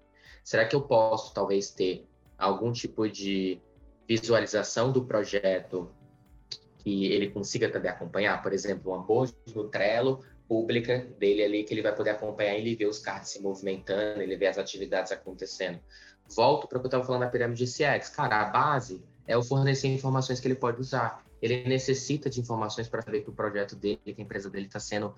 Será que eu posso, talvez, ter algum tipo de visualização do projeto que ele consiga também acompanhar? Por exemplo, uma bolsa no Trello pública dele ali, que ele vai poder acompanhar, ele ver os cards se movimentando, ele ver as atividades acontecendo. Volto para o que eu estava falando da pirâmide de CX. Cara, a base é o fornecer informações que ele pode usar. Ele necessita de informações para saber que o projeto dele, que a empresa dele está sendo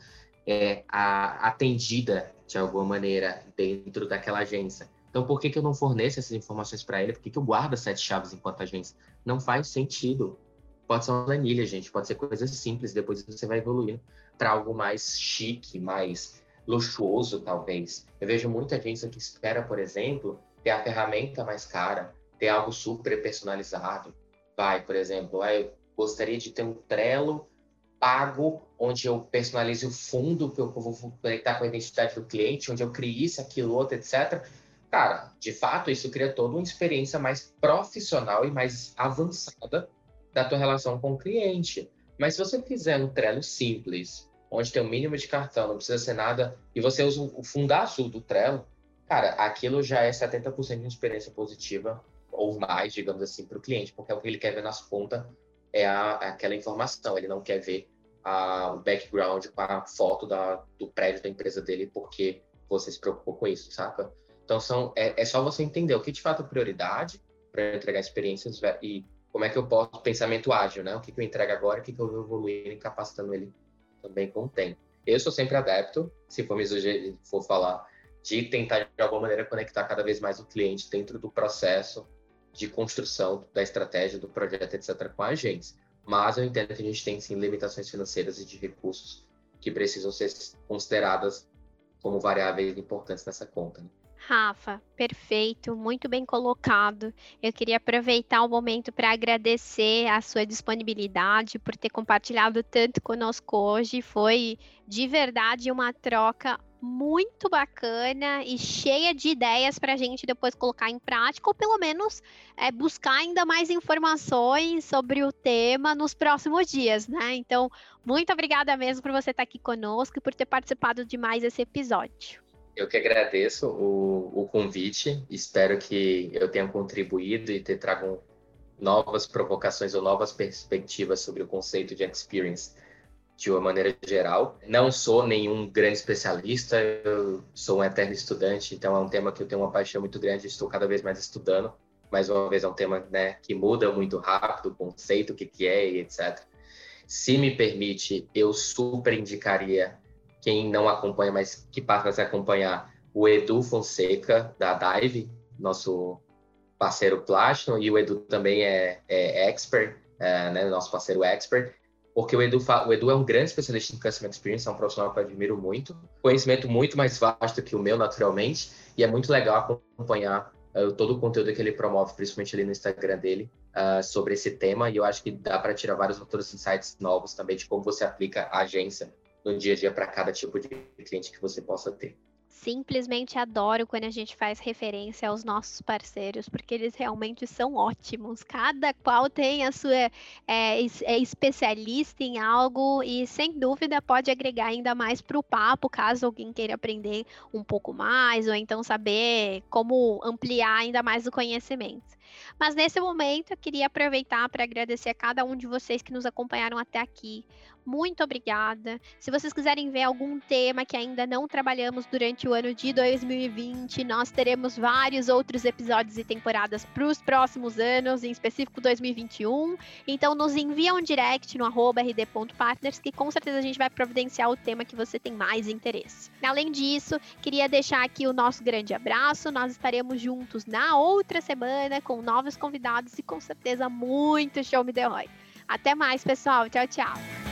é, a, atendida de alguma maneira dentro daquela agência. Então, por que, que eu não forneço essas informações para ele? Por que, que eu guardo sete chaves enquanto agência? Não faz sentido. Pode ser uma planilha, gente, pode ser coisas simples, depois você vai evoluindo para algo mais chique, mais luxuoso, talvez. Eu vejo muita agência que espera, por exemplo, ter a ferramenta mais cara, ter algo super personalizado. Vai, por exemplo, ah, eu gostaria de ter um Trello pago, onde eu personalize o fundo que eu vou conectar com a identidade do cliente, onde eu crie isso, aquilo, outro, etc Cara, de fato, isso cria toda uma experiência mais profissional e mais avançada da tua relação com o cliente. Mas se você fizer um Trello simples, onde tem o um mínimo de cartão, não precisa ser nada, e você usa o fundo azul do Trello, cara, aquilo já é 70% de experiência positiva ou mais, digamos assim, para o cliente, porque o que ele quer ver nas pontas é, a, é aquela informação, ele não quer ver a, o background com a foto da, do prédio da empresa dele, porque você se preocupou com isso, saca? Então, são, é, é só você entender o que de fato é prioridade para entregar experiências e como é que eu posso, pensamento ágil, né? O que, que eu entrego agora, o que, que eu vou evoluir capacitando ele também com o tempo. Eu sou sempre adepto, se for me sugerir, for falar, de tentar de alguma maneira conectar cada vez mais o cliente dentro do processo de construção da estratégia do projeto, etc., com a agência. Mas eu entendo que a gente tem sim limitações financeiras e de recursos que precisam ser consideradas como variáveis importantes nessa conta. Né? Rafa, perfeito, muito bem colocado. Eu queria aproveitar o momento para agradecer a sua disponibilidade por ter compartilhado tanto conosco hoje. Foi de verdade uma troca muito bacana e cheia de ideias para a gente depois colocar em prática, ou pelo menos é, buscar ainda mais informações sobre o tema nos próximos dias, né? Então, muito obrigada mesmo por você estar aqui conosco e por ter participado de mais esse episódio. Eu que agradeço o, o convite, espero que eu tenha contribuído e ter trago novas provocações ou novas perspectivas sobre o conceito de experience de uma maneira geral. Não sou nenhum grande especialista, eu sou um eterno estudante, então é um tema que eu tenho uma paixão muito grande, estou cada vez mais estudando. Mais uma vez, é um tema né, que muda muito rápido, o conceito, o que, que é e etc. Se me permite, eu super indicaria quem não acompanha, mas que passa a se acompanhar, o Edu Fonseca, da Dive, nosso parceiro Platinum, e o Edu também é, é expert, é, né, nosso parceiro expert, porque o Edu, o Edu é um grande especialista em Customer Experience, é um profissional que eu admiro muito, conhecimento muito mais vasto que o meu, naturalmente, e é muito legal acompanhar uh, todo o conteúdo que ele promove, principalmente ali no Instagram dele, uh, sobre esse tema, e eu acho que dá para tirar vários outros insights novos também de como você aplica a agência no dia a dia para cada tipo de cliente que você possa ter. Simplesmente adoro quando a gente faz referência aos nossos parceiros, porque eles realmente são ótimos. Cada qual tem a sua é, é especialista em algo e sem dúvida pode agregar ainda mais para o papo, caso alguém queira aprender um pouco mais, ou então saber como ampliar ainda mais o conhecimento. Mas nesse momento eu queria aproveitar para agradecer a cada um de vocês que nos acompanharam até aqui. Muito obrigada. Se vocês quiserem ver algum tema que ainda não trabalhamos durante o ano de 2020, nós teremos vários outros episódios e temporadas para os próximos anos, em específico 2021. Então nos envia um direct no rd.partners que com certeza a gente vai providenciar o tema que você tem mais interesse. Além disso, queria deixar aqui o nosso grande abraço. Nós estaremos juntos na outra semana com novos convidados e com certeza muito show me the Roy. Até mais, pessoal. Tchau, tchau.